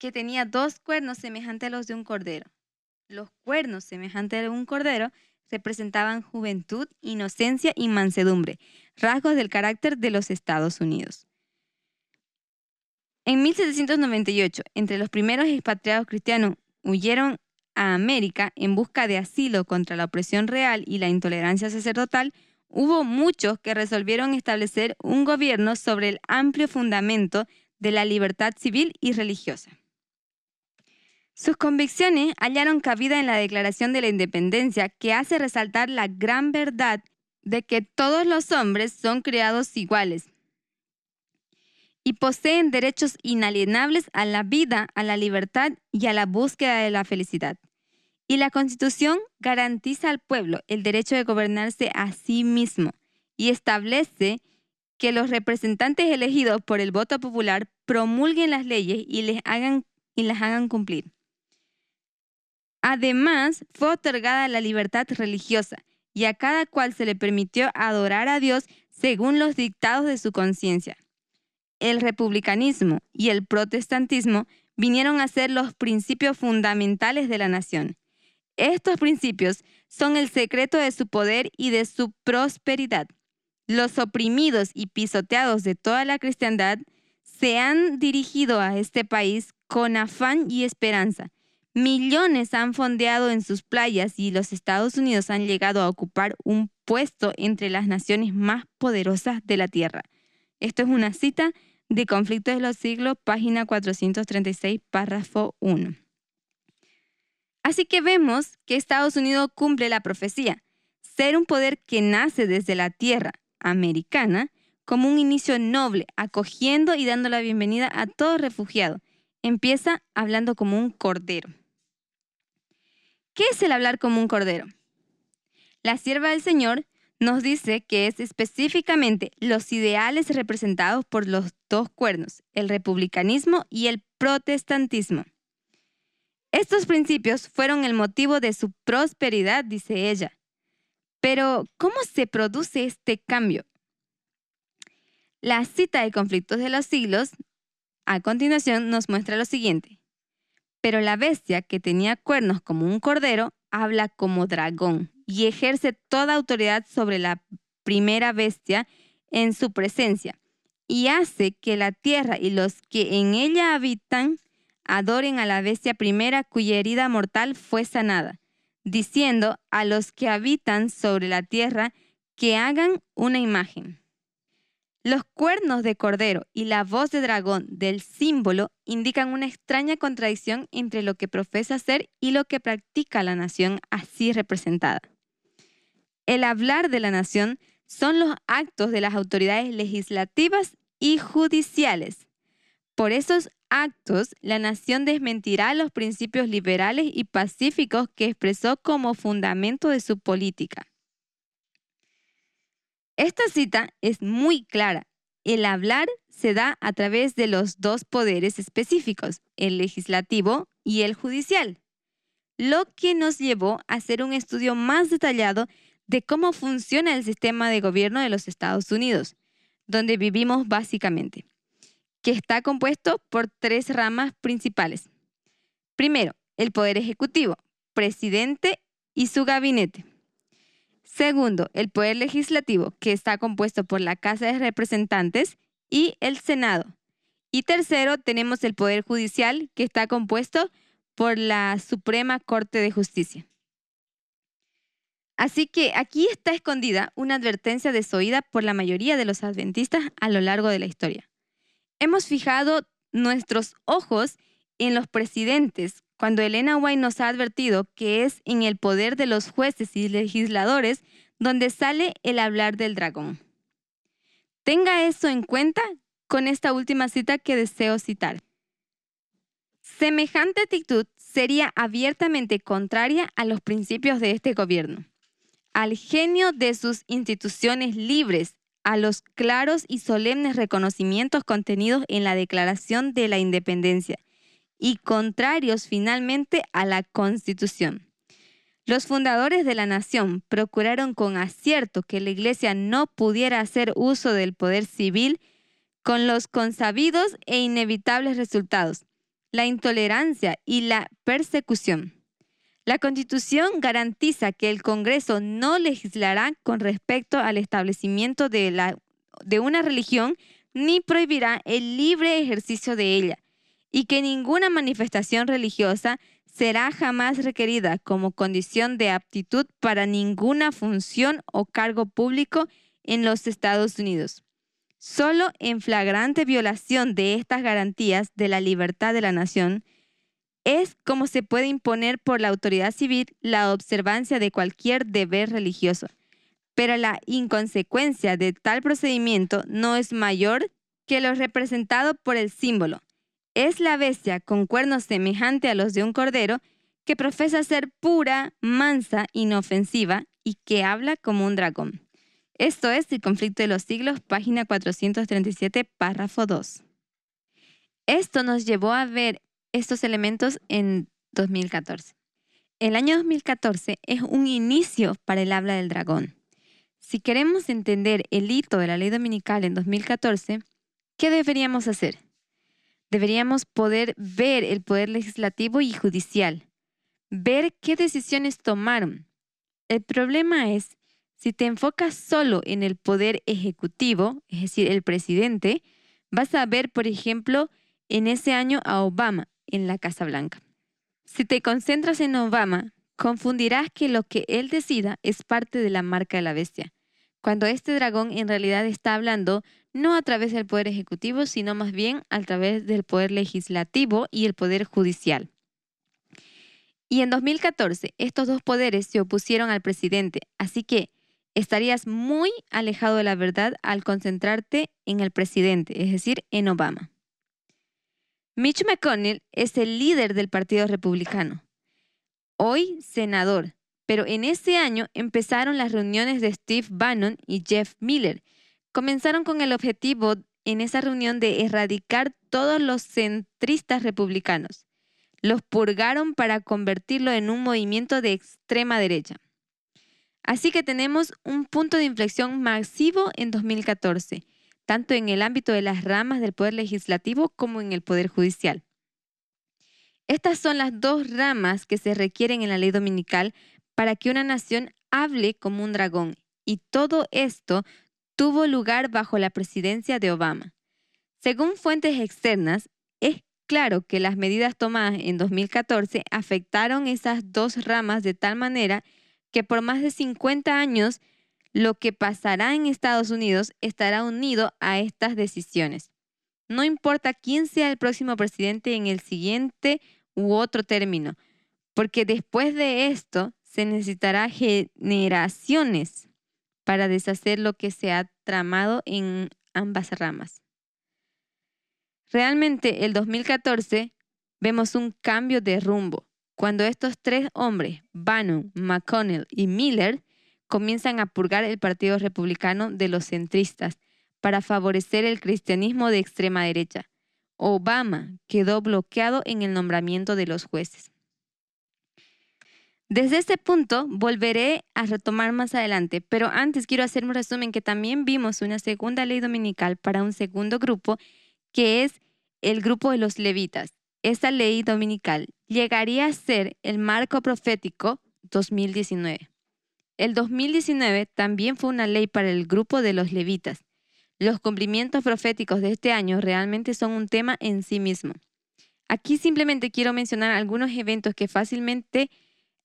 S6: que tenía dos cuernos semejantes a los de un cordero. Los cuernos semejantes a un cordero representaban juventud, inocencia y mansedumbre, rasgos del carácter de los Estados Unidos. En 1798, entre los primeros expatriados cristianos huyeron a América en busca de asilo contra la opresión real y la intolerancia sacerdotal, hubo muchos que resolvieron establecer un gobierno sobre el amplio fundamento de la libertad civil y religiosa. Sus convicciones hallaron cabida en la Declaración de la Independencia que hace resaltar la gran verdad de que todos los hombres son creados iguales. y poseen derechos inalienables a la vida, a la libertad y a la búsqueda de la felicidad. Y la Constitución garantiza al pueblo el derecho de gobernarse a sí mismo y establece que los representantes elegidos por el voto popular promulguen las leyes y, y las hagan cumplir. Además, fue otorgada la libertad religiosa y a cada cual se le permitió adorar a Dios según los dictados de su conciencia. El republicanismo y el protestantismo vinieron a ser los principios fundamentales de la nación. Estos principios son el secreto de su poder y de su prosperidad. Los oprimidos y pisoteados de toda la cristiandad se han dirigido a este país con afán y esperanza Millones han fondeado en sus playas y los Estados Unidos han llegado a ocupar un puesto entre las naciones más poderosas de la Tierra. Esto es una cita de Conflictos de los Siglos, página 436, párrafo 1. Así que vemos que Estados Unidos cumple la profecía, ser un poder que nace desde la tierra americana como un inicio noble, acogiendo y dando la bienvenida a todo refugiado. Empieza hablando como un cordero. ¿Qué es el hablar como un cordero? La sierva del Señor nos dice que es específicamente los ideales representados por los dos cuernos, el republicanismo y el protestantismo. Estos principios fueron el motivo de su prosperidad, dice ella. Pero, ¿cómo se produce este cambio? La cita de conflictos de los siglos a continuación nos muestra lo siguiente. Pero la bestia, que tenía cuernos como un cordero, habla como dragón y ejerce toda autoridad sobre la primera bestia en su presencia y hace que la tierra y los que en ella habitan adoren a la bestia primera cuya herida mortal fue sanada, diciendo a los que habitan sobre la tierra que hagan una imagen. Los cuernos de cordero y la voz de dragón del símbolo indican una extraña contradicción entre lo que profesa ser y lo que practica la nación así representada. El hablar de la nación son los actos de las autoridades legislativas y judiciales. Por esos actos, la nación desmentirá los principios liberales y pacíficos que expresó como fundamento de su política. Esta cita es muy clara. El hablar se da a través de los dos poderes específicos, el legislativo y el judicial, lo que nos llevó a hacer un estudio más detallado de cómo funciona el sistema de gobierno de los Estados Unidos, donde vivimos básicamente, que está compuesto por tres ramas principales. Primero, el poder ejecutivo, presidente y su gabinete. Segundo, el Poder Legislativo, que está compuesto por la Casa de Representantes y el Senado. Y tercero, tenemos el Poder Judicial, que está compuesto por la Suprema Corte de Justicia. Así que aquí está escondida una advertencia desoída por la mayoría de los adventistas a lo largo de la historia. Hemos fijado nuestros ojos en los presidentes cuando Elena White nos ha advertido que es en el poder de los jueces y legisladores donde sale el hablar del dragón. Tenga eso en cuenta con esta última cita que deseo citar. Semejante actitud sería abiertamente contraria a los principios de este gobierno, al genio de sus instituciones libres, a los claros y solemnes reconocimientos contenidos en la Declaración de la Independencia y contrarios finalmente a la Constitución. Los fundadores de la nación procuraron con acierto que la Iglesia no pudiera hacer uso del poder civil con los consabidos e inevitables resultados, la intolerancia y la persecución. La Constitución garantiza que el Congreso no legislará con respecto al establecimiento de, la, de una religión ni prohibirá el libre ejercicio de ella y que ninguna manifestación religiosa será jamás requerida como condición de aptitud para ninguna función o cargo público en los Estados Unidos. Solo en flagrante violación de estas garantías de la libertad de la nación es como se puede imponer por la autoridad civil la observancia de cualquier deber religioso. Pero la inconsecuencia de tal procedimiento no es mayor que lo representado por el símbolo. Es la bestia con cuernos semejante a los de un cordero que profesa ser pura, mansa, inofensiva y que habla como un dragón. Esto es El conflicto de los siglos, página 437, párrafo 2. Esto nos llevó a ver estos elementos en 2014. El año 2014 es un inicio para el habla del dragón. Si queremos entender el hito de la ley dominical en 2014, ¿qué deberíamos hacer? Deberíamos poder ver el poder legislativo y judicial, ver qué decisiones tomaron. El problema es, si te enfocas solo en el poder ejecutivo, es decir, el presidente, vas a ver, por ejemplo, en ese año a Obama en la Casa Blanca. Si te concentras en Obama, confundirás que lo que él decida es parte de la marca de la bestia, cuando este dragón en realidad está hablando no a través del poder ejecutivo, sino más bien a través del poder legislativo y el poder judicial. Y en 2014, estos dos poderes se opusieron al presidente, así que estarías muy alejado de la verdad al concentrarte en el presidente, es decir, en Obama. Mitch McConnell es el líder del Partido Republicano, hoy senador, pero en ese año empezaron las reuniones de Steve Bannon y Jeff Miller. Comenzaron con el objetivo en esa reunión de erradicar todos los centristas republicanos los purgaron para convertirlo en un movimiento de extrema derecha. Así que tenemos un punto de inflexión masivo en 2014, tanto en el ámbito de las ramas del poder legislativo como en el poder judicial. Estas son las dos ramas que se requieren en la ley dominical para que una nación hable como un dragón, y todo esto tuvo lugar bajo la presidencia de Obama. Según fuentes externas, es claro que las medidas tomadas en 2014 afectaron esas dos ramas de tal manera que por más de 50 años lo que pasará en Estados Unidos estará unido a estas decisiones. No importa quién sea el próximo presidente en el siguiente u otro término, porque después de esto se necesitará generaciones para deshacer lo que se ha tramado en ambas ramas. Realmente el 2014 vemos un cambio de rumbo cuando estos tres hombres, Bannon, McConnell y Miller, comienzan a purgar el Partido Republicano de los centristas para favorecer el cristianismo de extrema derecha. Obama quedó bloqueado en el nombramiento de los jueces. Desde este punto volveré a retomar más adelante, pero antes quiero hacer un resumen que también vimos una segunda ley dominical para un segundo grupo que es el grupo de los levitas. Esta ley dominical llegaría a ser el marco profético 2019. El 2019 también fue una ley para el grupo de los levitas. Los cumplimientos proféticos de este año realmente son un tema en sí mismo. Aquí simplemente quiero mencionar algunos eventos que fácilmente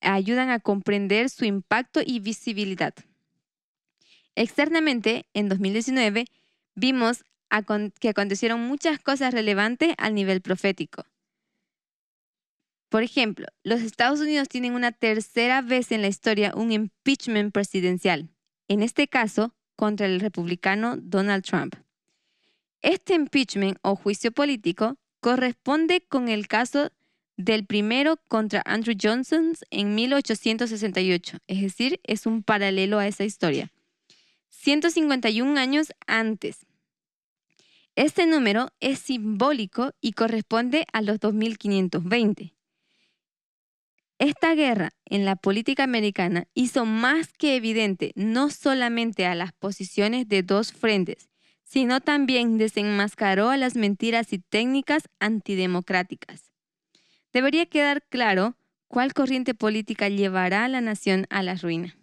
S6: ayudan a comprender su impacto y visibilidad. Externamente, en 2019, vimos que acontecieron muchas cosas relevantes al nivel profético. Por ejemplo, los Estados Unidos tienen una tercera vez en la historia un impeachment presidencial, en este caso contra el republicano Donald Trump. Este impeachment o juicio político corresponde con el caso del primero contra Andrew Johnson en 1868, es decir, es un paralelo a esa historia. 151 años antes. Este número es simbólico y corresponde a los 2520. Esta guerra en la política americana hizo más que evidente no solamente a las posiciones de dos frentes, sino también desenmascaró a las mentiras y técnicas antidemocráticas. Debería quedar claro cuál corriente política llevará a la nación a la ruina.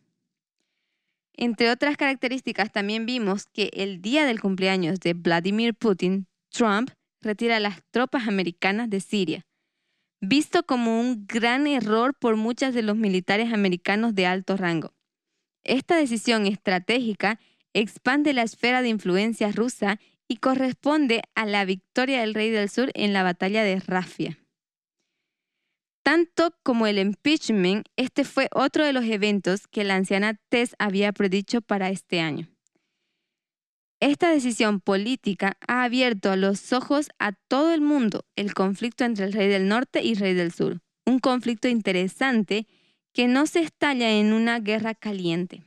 S6: Entre otras características, también vimos que el día del cumpleaños de Vladimir Putin, Trump retira las tropas americanas de Siria, visto como un gran error por muchos de los militares americanos de alto rango. Esta decisión estratégica expande la esfera de influencia rusa y corresponde a la victoria del rey del sur en la batalla de Rafia. Tanto como el impeachment, este fue otro de los eventos que la anciana Tess había predicho para este año. Esta decisión política ha abierto los ojos a todo el mundo el conflicto entre el rey del norte y rey del sur. Un conflicto interesante que no se estalla en una guerra caliente.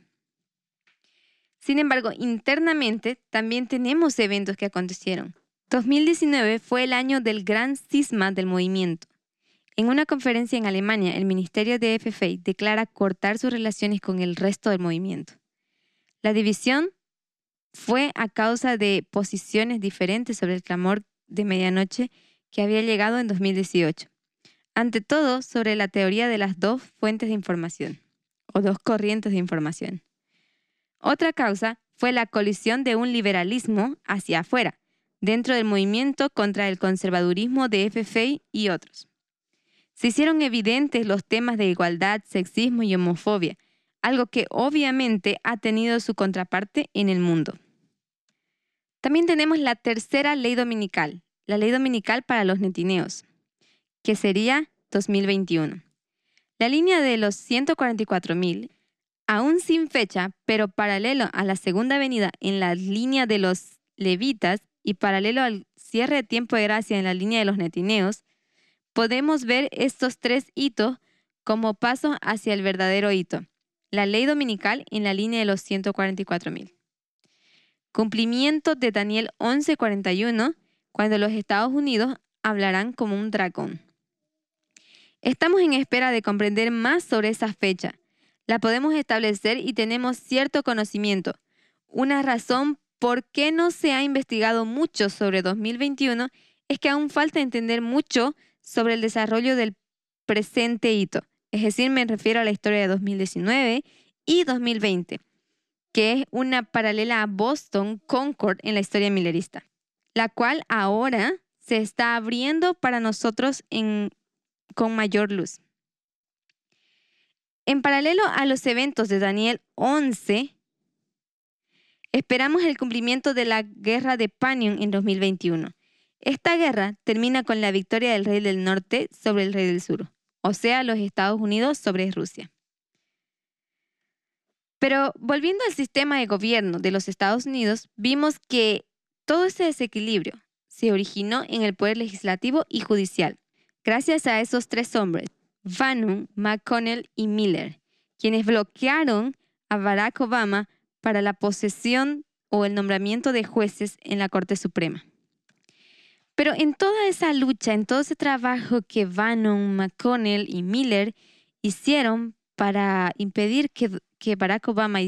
S6: Sin embargo, internamente también tenemos eventos que acontecieron. 2019 fue el año del gran cisma del movimiento. En una conferencia en Alemania, el Ministerio de FFA declara cortar sus relaciones con el resto del movimiento. La división fue a causa de posiciones diferentes sobre el clamor de medianoche que había llegado en 2018. Ante todo, sobre la teoría de las dos fuentes de información o dos corrientes de información. Otra causa fue la colisión de un liberalismo hacia afuera, dentro del movimiento contra el conservadurismo de FFA y otros. Se hicieron evidentes los temas de igualdad, sexismo y homofobia, algo que obviamente ha tenido su contraparte en el mundo. También tenemos la tercera ley dominical, la ley dominical para los netineos, que sería 2021. La línea de los 144.000, aún sin fecha, pero paralelo a la segunda venida en la línea de los levitas y paralelo al cierre de tiempo de gracia en la línea de los netineos, podemos ver estos tres hitos como paso hacia el verdadero hito, la ley dominical en la línea de los 144.000. Cumplimiento de Daniel 11:41, cuando los Estados Unidos hablarán como un dragón. Estamos en espera de comprender más sobre esa fecha. La podemos establecer y tenemos cierto conocimiento. Una razón por qué no se ha investigado mucho sobre 2021 es que aún falta entender mucho sobre el desarrollo del presente hito. Es decir, me refiero a la historia de 2019 y 2020 que es una paralela a Boston Concord en la historia millerista, la cual ahora se está abriendo para nosotros con mayor luz. En paralelo a los eventos de Daniel 11, esperamos el cumplimiento de la guerra de Panion en 2021. Esta guerra termina con la victoria del rey del norte sobre el rey del sur, o sea, los Estados Unidos sobre Rusia. Pero volviendo al sistema de gobierno de los Estados Unidos, vimos que todo ese desequilibrio se originó en el poder legislativo y judicial, gracias a esos tres hombres, Bannon, McConnell y Miller, quienes bloquearon a Barack Obama para la posesión o el nombramiento de jueces en la Corte Suprema. Pero en toda esa lucha, en todo ese trabajo que Bannon, McConnell y Miller hicieron para impedir que Barack Obama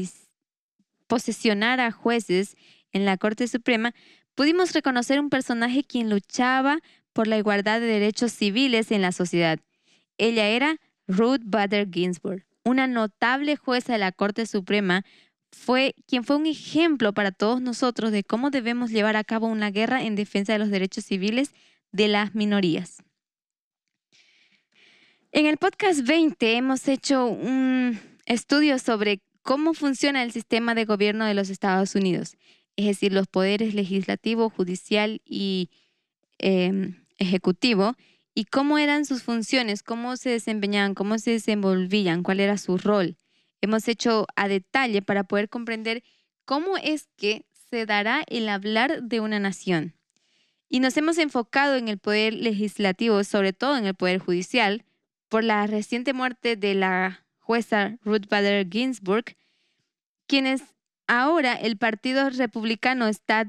S6: posesionara jueces en la Corte Suprema, pudimos reconocer un personaje quien luchaba por la igualdad de derechos civiles en la sociedad. Ella era Ruth Bader Ginsburg, una notable jueza de la Corte Suprema, fue quien fue un ejemplo para todos nosotros de cómo debemos llevar a cabo una guerra en defensa de los derechos civiles de las minorías. En el podcast 20 hemos hecho un estudios sobre cómo funciona el sistema de gobierno de los Estados Unidos, es decir, los poderes legislativo, judicial y em, ejecutivo, y cómo eran sus funciones, cómo se desempeñaban, cómo se desenvolvían, cuál era su rol. Hemos hecho a detalle para poder comprender cómo es que se dará el hablar de una nación. Y nos hemos enfocado en el poder legislativo, sobre todo en el poder judicial, por la reciente muerte de la jueza Ruth Bader Ginsburg, quienes ahora el Partido Republicano está,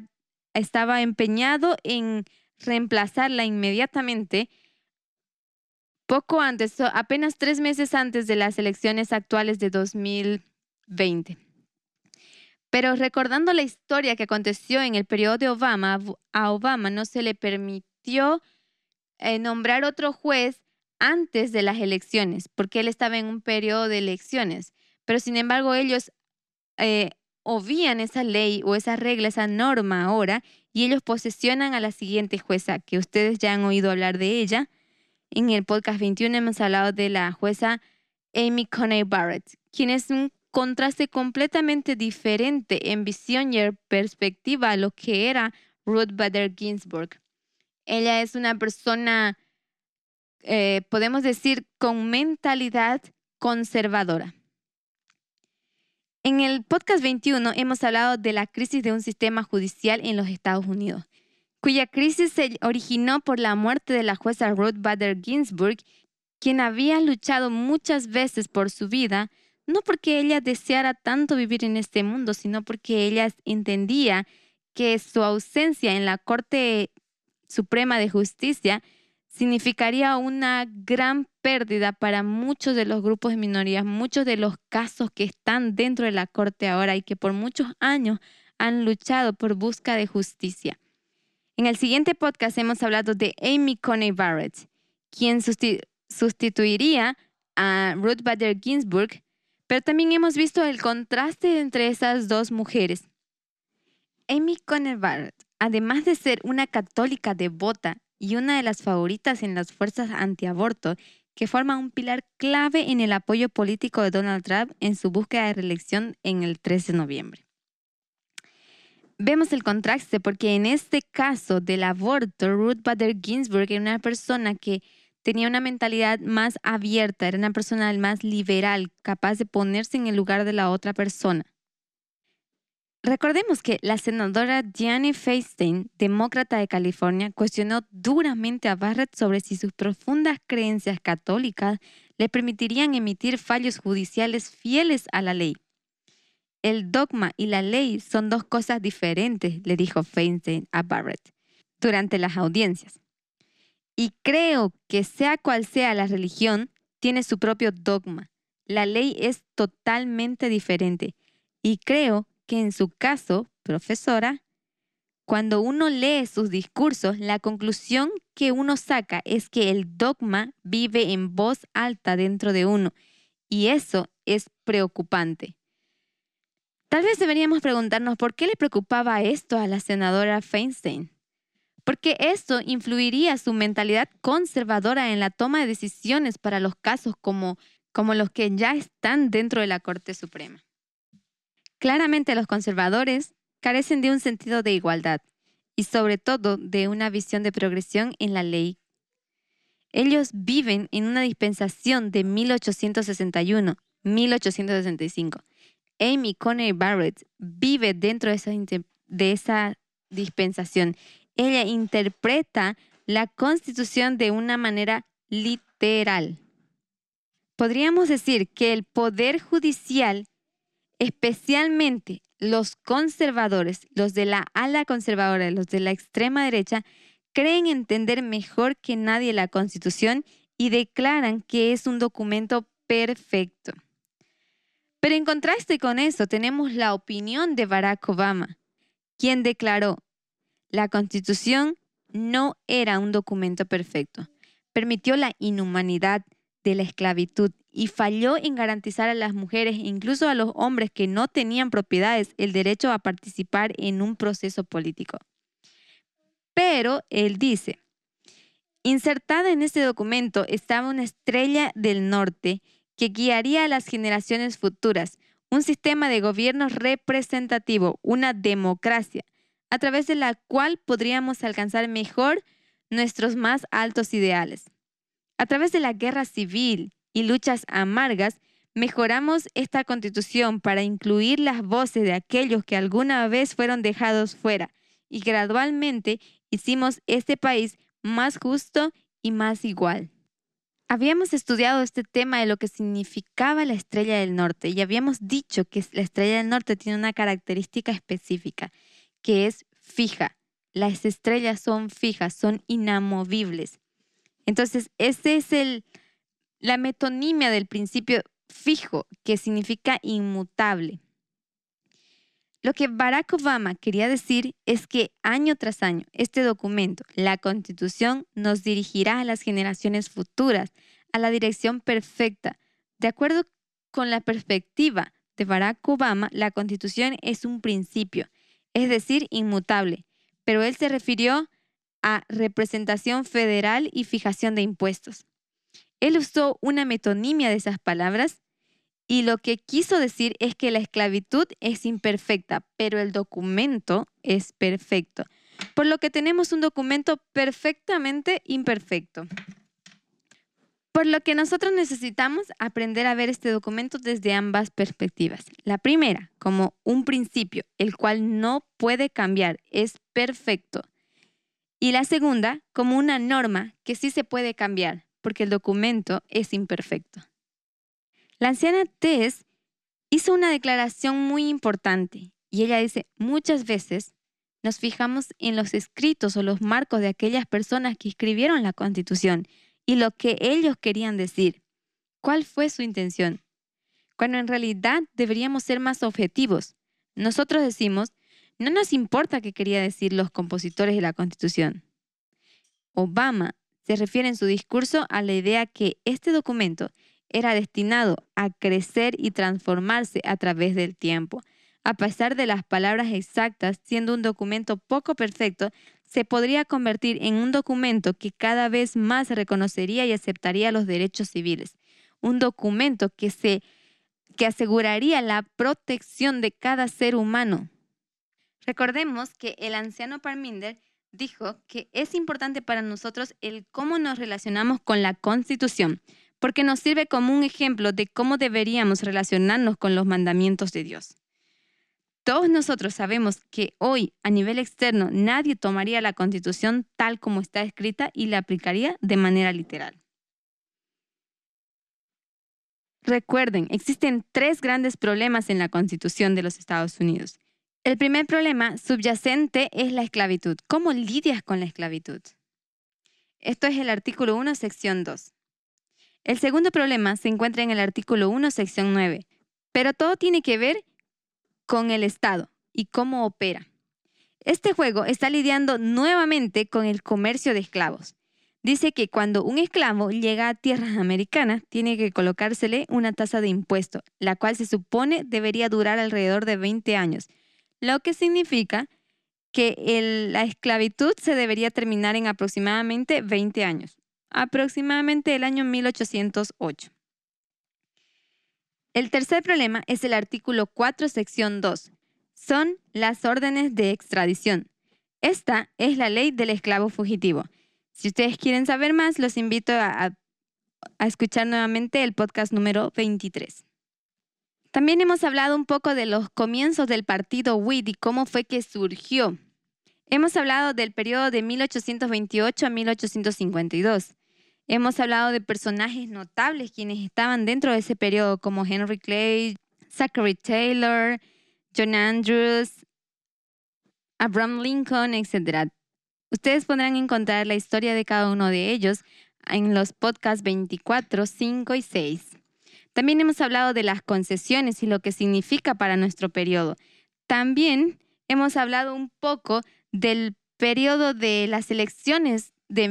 S6: estaba empeñado en reemplazarla inmediatamente, poco antes, apenas tres meses antes de las elecciones actuales de 2020. Pero recordando la historia que aconteció en el periodo de Obama, a Obama no se le permitió eh, nombrar otro juez antes de las elecciones, porque él estaba en un periodo de elecciones. Pero sin embargo, ellos eh, esa ley o esa regla, esa norma ahora, y ellos posesionan a la siguiente jueza, que ustedes ya han oído hablar de ella. En el podcast 21 hemos hablado de la jueza Amy Coney Barrett, quien es un contraste completamente diferente en visión y perspectiva a lo que era Ruth Bader Ginsburg. Ella es una persona eh, podemos decir, con mentalidad conservadora. En el podcast 21 hemos hablado de la crisis de un sistema judicial en los Estados Unidos, cuya crisis se originó por la muerte de la jueza Ruth Bader Ginsburg, quien había luchado muchas veces por su vida, no porque ella deseara tanto vivir en este mundo, sino porque ella entendía que su ausencia en la Corte Suprema de Justicia significaría una gran pérdida para muchos de los grupos de minorías, muchos de los casos que están dentro de la Corte ahora y que por muchos años han luchado por busca de justicia. En el siguiente podcast hemos hablado de Amy Coney Barrett, quien sustituiría a Ruth Bader Ginsburg, pero también hemos visto el contraste entre esas dos mujeres. Amy Coney Barrett, además de ser una católica devota y una de las favoritas en las fuerzas antiaborto, que forma un pilar clave en el apoyo político de Donald Trump en su búsqueda de reelección en el 13 de noviembre. Vemos el contraste porque en este caso del aborto, Ruth Bader Ginsburg era una persona que tenía una mentalidad más abierta, era una persona más liberal, capaz de ponerse en el lugar de la otra persona. Recordemos que la senadora Dianne Feinstein, demócrata de California, cuestionó duramente a Barrett sobre si sus profundas creencias católicas le permitirían emitir fallos judiciales fieles a la ley. El dogma y la ley son dos cosas diferentes, le dijo Feinstein a Barrett durante las audiencias. Y creo que sea cual sea la religión, tiene su propio dogma. La ley es totalmente diferente. Y creo que en su caso, profesora, cuando uno lee sus discursos, la conclusión que uno saca es que el dogma vive en voz alta dentro de uno y eso es preocupante. Tal vez deberíamos preguntarnos por qué le preocupaba esto a la senadora Feinstein. Porque esto influiría su mentalidad conservadora en la toma de decisiones para los casos como, como los que ya están dentro de la Corte Suprema. Claramente los conservadores carecen de un sentido de igualdad y sobre todo de una visión de progresión en la ley. Ellos viven en una dispensación de 1861-1865. Amy Coney Barrett vive dentro de esa, de esa dispensación. Ella interpreta la constitución de una manera literal. Podríamos decir que el poder judicial especialmente los conservadores, los de la ala conservadora, los de la extrema derecha, creen entender mejor que nadie la Constitución y declaran que es un documento perfecto. Pero en contraste con eso tenemos la opinión de Barack Obama, quien declaró, la Constitución no era un documento perfecto, permitió la inhumanidad de la esclavitud y falló en garantizar a las mujeres incluso a los hombres que no tenían propiedades el derecho a participar en un proceso político. Pero él dice, insertada en este documento estaba una estrella del norte que guiaría a las generaciones futuras, un sistema de gobierno representativo, una democracia, a través de la cual podríamos alcanzar mejor nuestros más altos ideales. A través de la guerra civil, y luchas amargas, mejoramos esta constitución para incluir las voces de aquellos que alguna vez fueron dejados fuera y gradualmente hicimos este país más justo y más igual. Habíamos estudiado este tema de lo que significaba la estrella del norte y habíamos dicho que la estrella del norte tiene una característica específica, que es fija. Las estrellas son fijas, son inamovibles. Entonces, ese es el, la metonimia del principio fijo, que significa inmutable. Lo que Barack Obama quería decir es que año tras año este documento, la Constitución, nos dirigirá a las generaciones futuras a la dirección perfecta. De acuerdo con la perspectiva de Barack Obama, la Constitución es un principio, es decir, inmutable, pero él se refirió a representación federal y fijación de impuestos. Él usó una metonimia de esas palabras y lo que quiso decir es que la esclavitud es imperfecta, pero el documento es perfecto. Por lo que tenemos un documento perfectamente imperfecto. Por lo que nosotros necesitamos aprender a ver este documento desde ambas perspectivas. La primera, como un principio, el cual no puede cambiar, es perfecto. Y la segunda, como una norma que sí se puede cambiar, porque el documento es imperfecto. La anciana Tess hizo una declaración muy importante y ella dice, muchas veces nos fijamos en los escritos o los marcos de aquellas personas que escribieron la constitución y lo que ellos querían decir. ¿Cuál fue su intención? Cuando en realidad deberíamos ser más objetivos. Nosotros decimos, no nos importa qué quería decir los compositores de la constitución. Obama se refiere en su discurso a la idea que este documento era destinado a crecer y transformarse a través del tiempo. A pesar de las palabras exactas, siendo un documento poco perfecto, se podría convertir en un documento que cada vez más reconocería y aceptaría los derechos civiles. Un documento que, se, que aseguraría la protección de cada ser humano. Recordemos que el anciano Parminder dijo que es importante para nosotros el cómo nos relacionamos con la Constitución, porque nos sirve como un ejemplo de cómo deberíamos relacionarnos con los mandamientos de Dios. Todos nosotros sabemos que hoy, a nivel externo, nadie tomaría la Constitución tal como está escrita y la aplicaría de manera literal. Recuerden, existen tres grandes problemas en la Constitución de los Estados Unidos. El primer problema subyacente es la esclavitud. ¿Cómo lidias con la esclavitud? Esto es el artículo 1, sección 2. El segundo problema se encuentra en el artículo 1, sección 9, pero todo tiene que ver con el Estado y cómo opera. Este juego está lidiando nuevamente con el comercio de esclavos. Dice que cuando un esclavo llega a tierras americanas, tiene que colocársele una tasa de impuesto, la cual se supone debería durar alrededor de 20 años, lo que significa que la esclavitud se debería terminar en aproximadamente 20 años, aproximadamente el año 1808. El tercer problema es el artículo 4, sección 2. Son las órdenes de extradición. Esta es la ley del esclavo fugitivo. Si ustedes quieren saber más, los invito a, escuchar nuevamente el podcast número 23. También hemos hablado un poco de los comienzos del partido WIT y cómo fue que surgió. Hemos hablado del periodo de 1828 a 1852. Hemos hablado de personajes notables quienes estaban dentro de ese periodo, como Henry Clay, Zachary Taylor, John Andrews, Abraham Lincoln, etc. Ustedes podrán encontrar la historia de cada uno de ellos en los podcasts 24, 5 y 6. También hemos hablado de las concesiones y lo que significa para nuestro periodo. También hemos hablado un poco del periodo de las elecciones de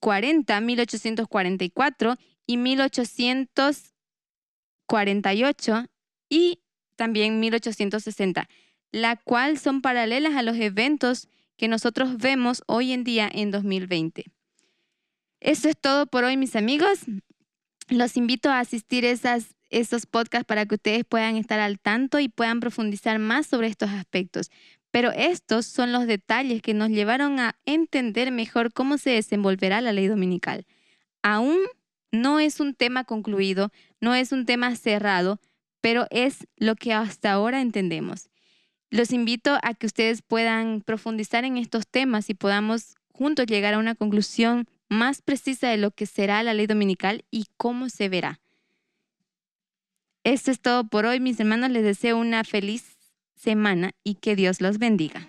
S6: 1840, 1844 y 1848 y también 1860, la cual son paralelas a los eventos que nosotros vemos hoy en día en 2020. Eso es todo por hoy, mis amigos los invito a asistir esas, esos podcasts para que ustedes puedan estar al tanto y puedan profundizar más sobre estos aspectos. Pero estos son los detalles que nos llevaron a entender mejor cómo se desenvolverá la ley dominical. Aún no es un tema concluido, no es un tema cerrado, pero es lo que hasta ahora entendemos. Los invito a que ustedes puedan profundizar en estos temas y podamos juntos llegar a una conclusión más precisa de lo que será la ley dominical y cómo se verá. Esto es todo por hoy, mis hermanos. Les deseo una feliz semana y que Dios los bendiga.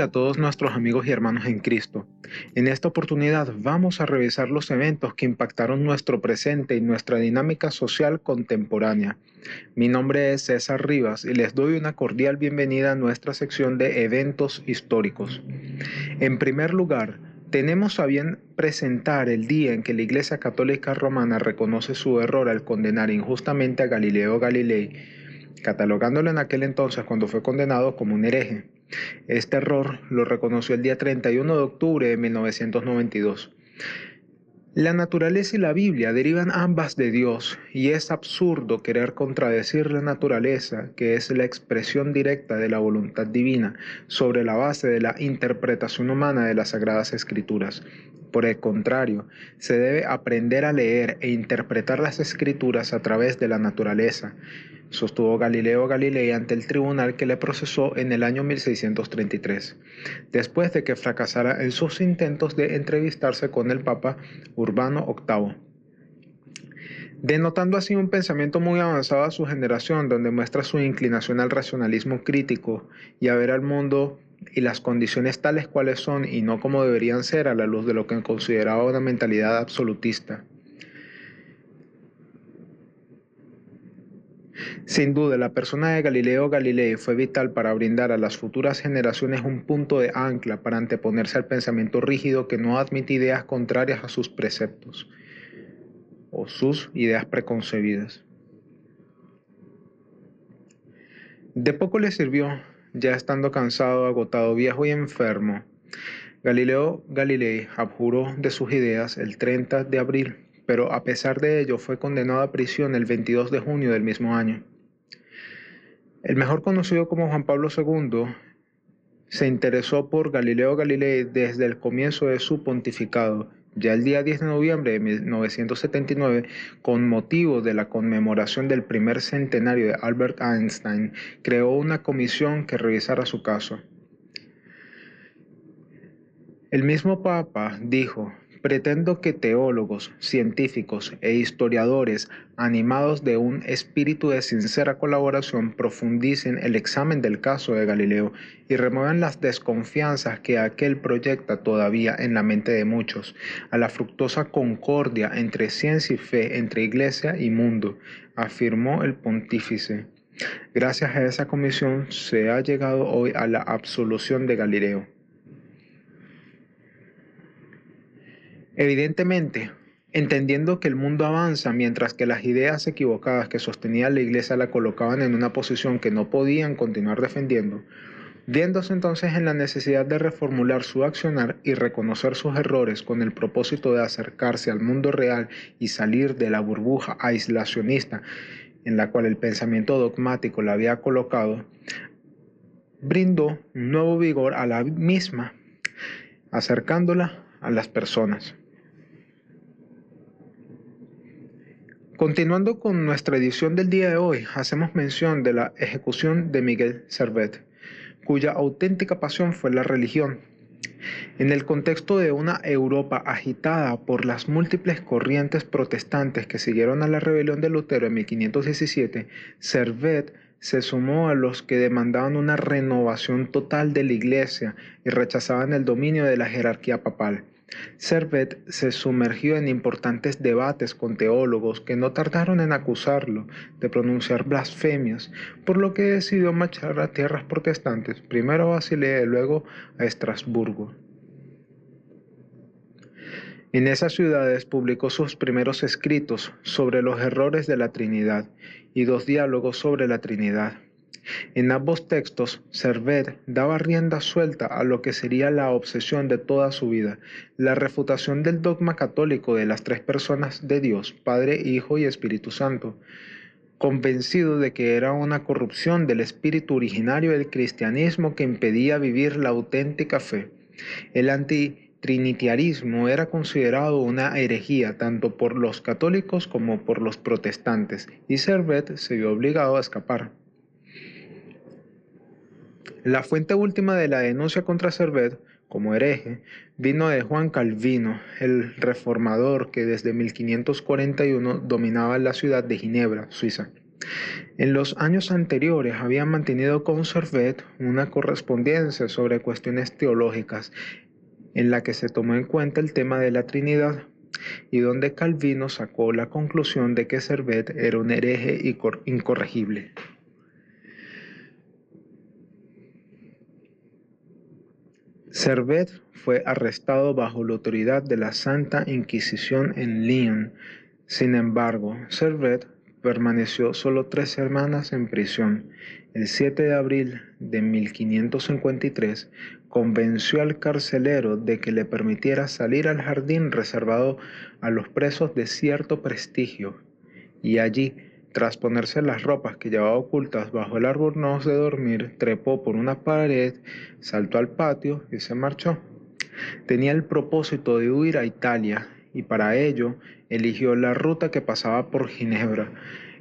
S7: A todos nuestros amigos y hermanos en Cristo. En esta oportunidad vamos a revisar los eventos que impactaron nuestro presente y nuestra dinámica social contemporánea. Mi nombre es César Rivas y les doy una cordial bienvenida a nuestra sección de eventos históricos. En primer lugar, tenemos a bien presentar el día en que la Iglesia Católica Romana reconoce su error al condenar injustamente a Galileo Galilei, catalogándolo en aquel entonces cuando fue condenado como un hereje. Este error lo reconoció el día 31 de octubre de 1992. La naturaleza y la Biblia derivan ambas de Dios y es absurdo querer contradecir la naturaleza, que es la expresión directa de la voluntad divina, sobre la base de la interpretación humana de las Sagradas Escrituras. Por el contrario, se debe aprender a leer e interpretar las Escrituras a través de la naturaleza sostuvo Galileo Galilei ante el tribunal que le procesó en el año 1633, después de que fracasara en sus intentos de entrevistarse con el Papa Urbano VIII denotando así un pensamiento muy avanzado a su generación, donde muestra su inclinación al racionalismo crítico y a ver al mundo y las condiciones tales cuales son y no como deberían ser a la luz de lo que consideraba una mentalidad absolutista. Sin duda, la persona de Galileo Galilei fue vital para brindar a las futuras generaciones un punto de ancla para anteponerse al pensamiento rígido que no admite ideas contrarias a sus preceptos o sus ideas preconcebidas. De poco le sirvió, ya estando cansado, agotado, viejo y enfermo. Galileo Galilei abjuró de sus ideas el 30 de abril, pero a pesar de ello fue condenado a prisión el 22 de junio del mismo año. El mejor conocido como Juan Pablo II se interesó por Galileo Galilei desde el comienzo de su pontificado, ya el día 10 de noviembre de 1979, con motivo de la conmemoración del primer centenario de Albert Einstein, creó una comisión que revisara su caso. El mismo Papa dijo, Pretendo que teólogos, científicos e historiadores, animados de un espíritu de sincera colaboración, profundicen el examen del caso de Galileo y remuevan las desconfianzas que aquel proyecta todavía en la mente de muchos, a la fructuosa concordia entre ciencia y fe, entre iglesia y mundo, afirmó el pontífice. Gracias a esa comisión se ha llegado hoy a la absolución de Galileo. Evidentemente, entendiendo que el mundo avanza mientras que las ideas equivocadas que sostenía la Iglesia la colocaban en una posición que no podían continuar defendiendo, viéndose entonces en la necesidad de reformular su accionar y reconocer sus errores con el propósito de acercarse al mundo real y salir de la burbuja aislacionista en la cual el pensamiento dogmático la había colocado, brindó un nuevo vigor a la misma, acercándola a las personas. Continuando con nuestra edición del día de hoy, hacemos mención de la ejecución de Miguel Servet, cuya auténtica pasión fue la religión. En el contexto de una Europa agitada por las múltiples corrientes protestantes que siguieron a la rebelión de Lutero en 1517, Servet se sumó a los que demandaban una renovación total de la Iglesia y rechazaban el dominio de la jerarquía papal. Servet se sumergió en importantes debates con teólogos que no tardaron en acusarlo de pronunciar blasfemias, por lo que decidió marchar a tierras protestantes, primero a Basilea y luego a Estrasburgo. En esas ciudades publicó sus primeros escritos sobre los errores de la Trinidad y dos diálogos sobre la Trinidad. En ambos textos, Servet daba rienda suelta a lo que sería la obsesión de toda su vida, la refutación del dogma católico de las tres personas de Dios, Padre, Hijo y Espíritu Santo, convencido de que era una corrupción del espíritu originario del cristianismo que impedía vivir la auténtica fe. El antitrinitarismo era considerado una herejía tanto por los católicos como por los protestantes, y Servet se vio obligado a escapar. La fuente última de la denuncia contra Servet como hereje vino de Juan Calvino, el reformador que desde 1541 dominaba la ciudad de Ginebra, Suiza. En los años anteriores había mantenido con Servet una correspondencia sobre cuestiones teológicas en la que se tomó en cuenta el tema de la Trinidad y donde Calvino sacó la conclusión de que Servet era un hereje incorregible. Servet fue arrestado bajo la autoridad de la Santa Inquisición en Lyon. Sin embargo, Servet permaneció solo tres semanas en prisión. El 7 de abril de 1553 convenció al carcelero de que le permitiera salir al jardín reservado a los presos de cierto prestigio, y allí, tras ponerse las ropas que llevaba ocultas bajo el albornoz de dormir, trepó por una pared, saltó al patio y se marchó. Tenía el propósito de huir a Italia y para ello eligió la ruta que pasaba por Ginebra.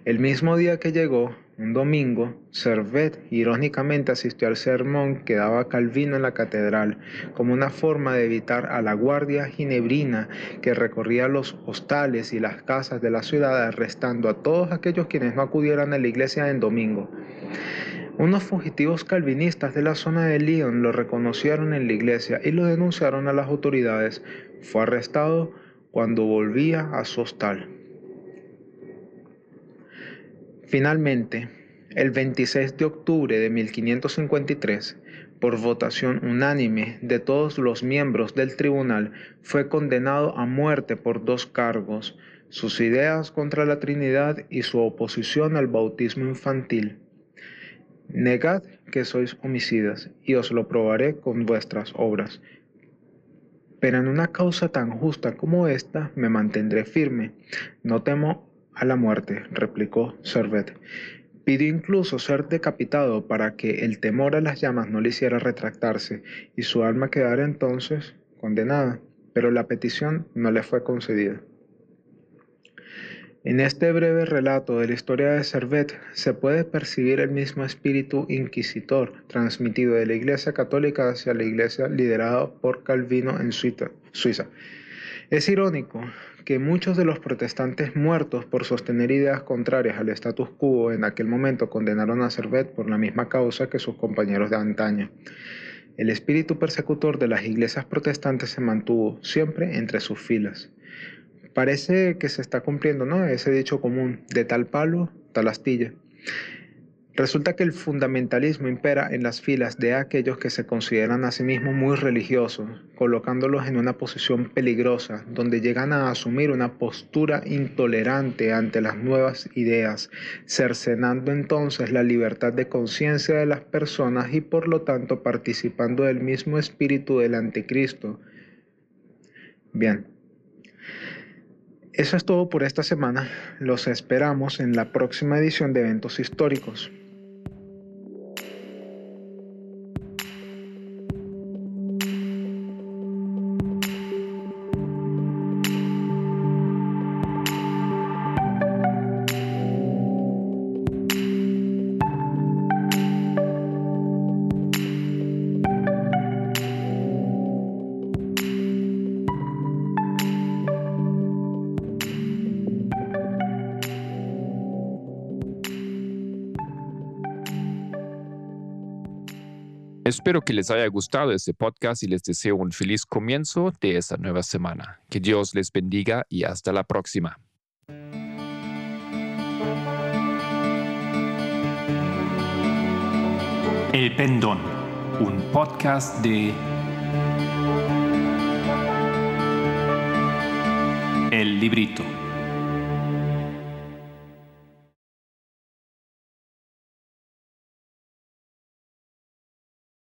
S7: El mismo día que llegó, un domingo, Servet irónicamente asistió al sermón que daba Calvino en la catedral, como una forma de evitar a la guardia ginebrina que recorría los hostales y las casas de la ciudad arrestando a todos aquellos quienes no acudieran a la iglesia en domingo. Unos fugitivos calvinistas de la zona de Lyon lo reconocieron en la iglesia y lo denunciaron a las autoridades. Fue arrestado cuando volvía a su hostal. Finalmente, el 26 de octubre de 1553, por votación unánime de todos los miembros del tribunal, fue condenado a muerte por dos cargos, sus ideas contra la Trinidad y su oposición al bautismo infantil. Negad que sois homicidas, y os lo probaré con vuestras obras. Pero en una causa tan justa como esta me mantendré firme. No temo a la muerte, replicó Servet. Pidió incluso ser decapitado para que el temor a las llamas no le hiciera retractarse y su alma quedara entonces condenada, pero la petición no le fue concedida. En este breve relato de la historia de Servet se puede percibir el mismo espíritu inquisitor transmitido de la Iglesia Católica hacia la Iglesia liderada por Calvino en Suiza. Es irónico que muchos de los protestantes muertos por sostener ideas contrarias al status quo en aquel momento condenaron a Servet por la misma causa que sus compañeros de antaño. El espíritu persecutor de las iglesias protestantes se mantuvo siempre entre sus filas. Parece que se está cumpliendo ¿no? ese dicho común, de tal palo, tal astilla. Resulta que el fundamentalismo impera en las filas de aquellos que se consideran a sí mismos muy religiosos, colocándolos en una posición peligrosa, donde llegan a asumir una postura intolerante ante las nuevas ideas, cercenando entonces la libertad de conciencia de las personas y por lo tanto participando del mismo espíritu del anticristo. Bien. Eso es todo por esta semana. Los esperamos en la próxima edición de Eventos Históricos.
S2: Espero que les haya gustado este podcast y les deseo un feliz comienzo de esta nueva semana. Que Dios les bendiga y hasta la próxima.
S1: El Pendón, un podcast de El Librito.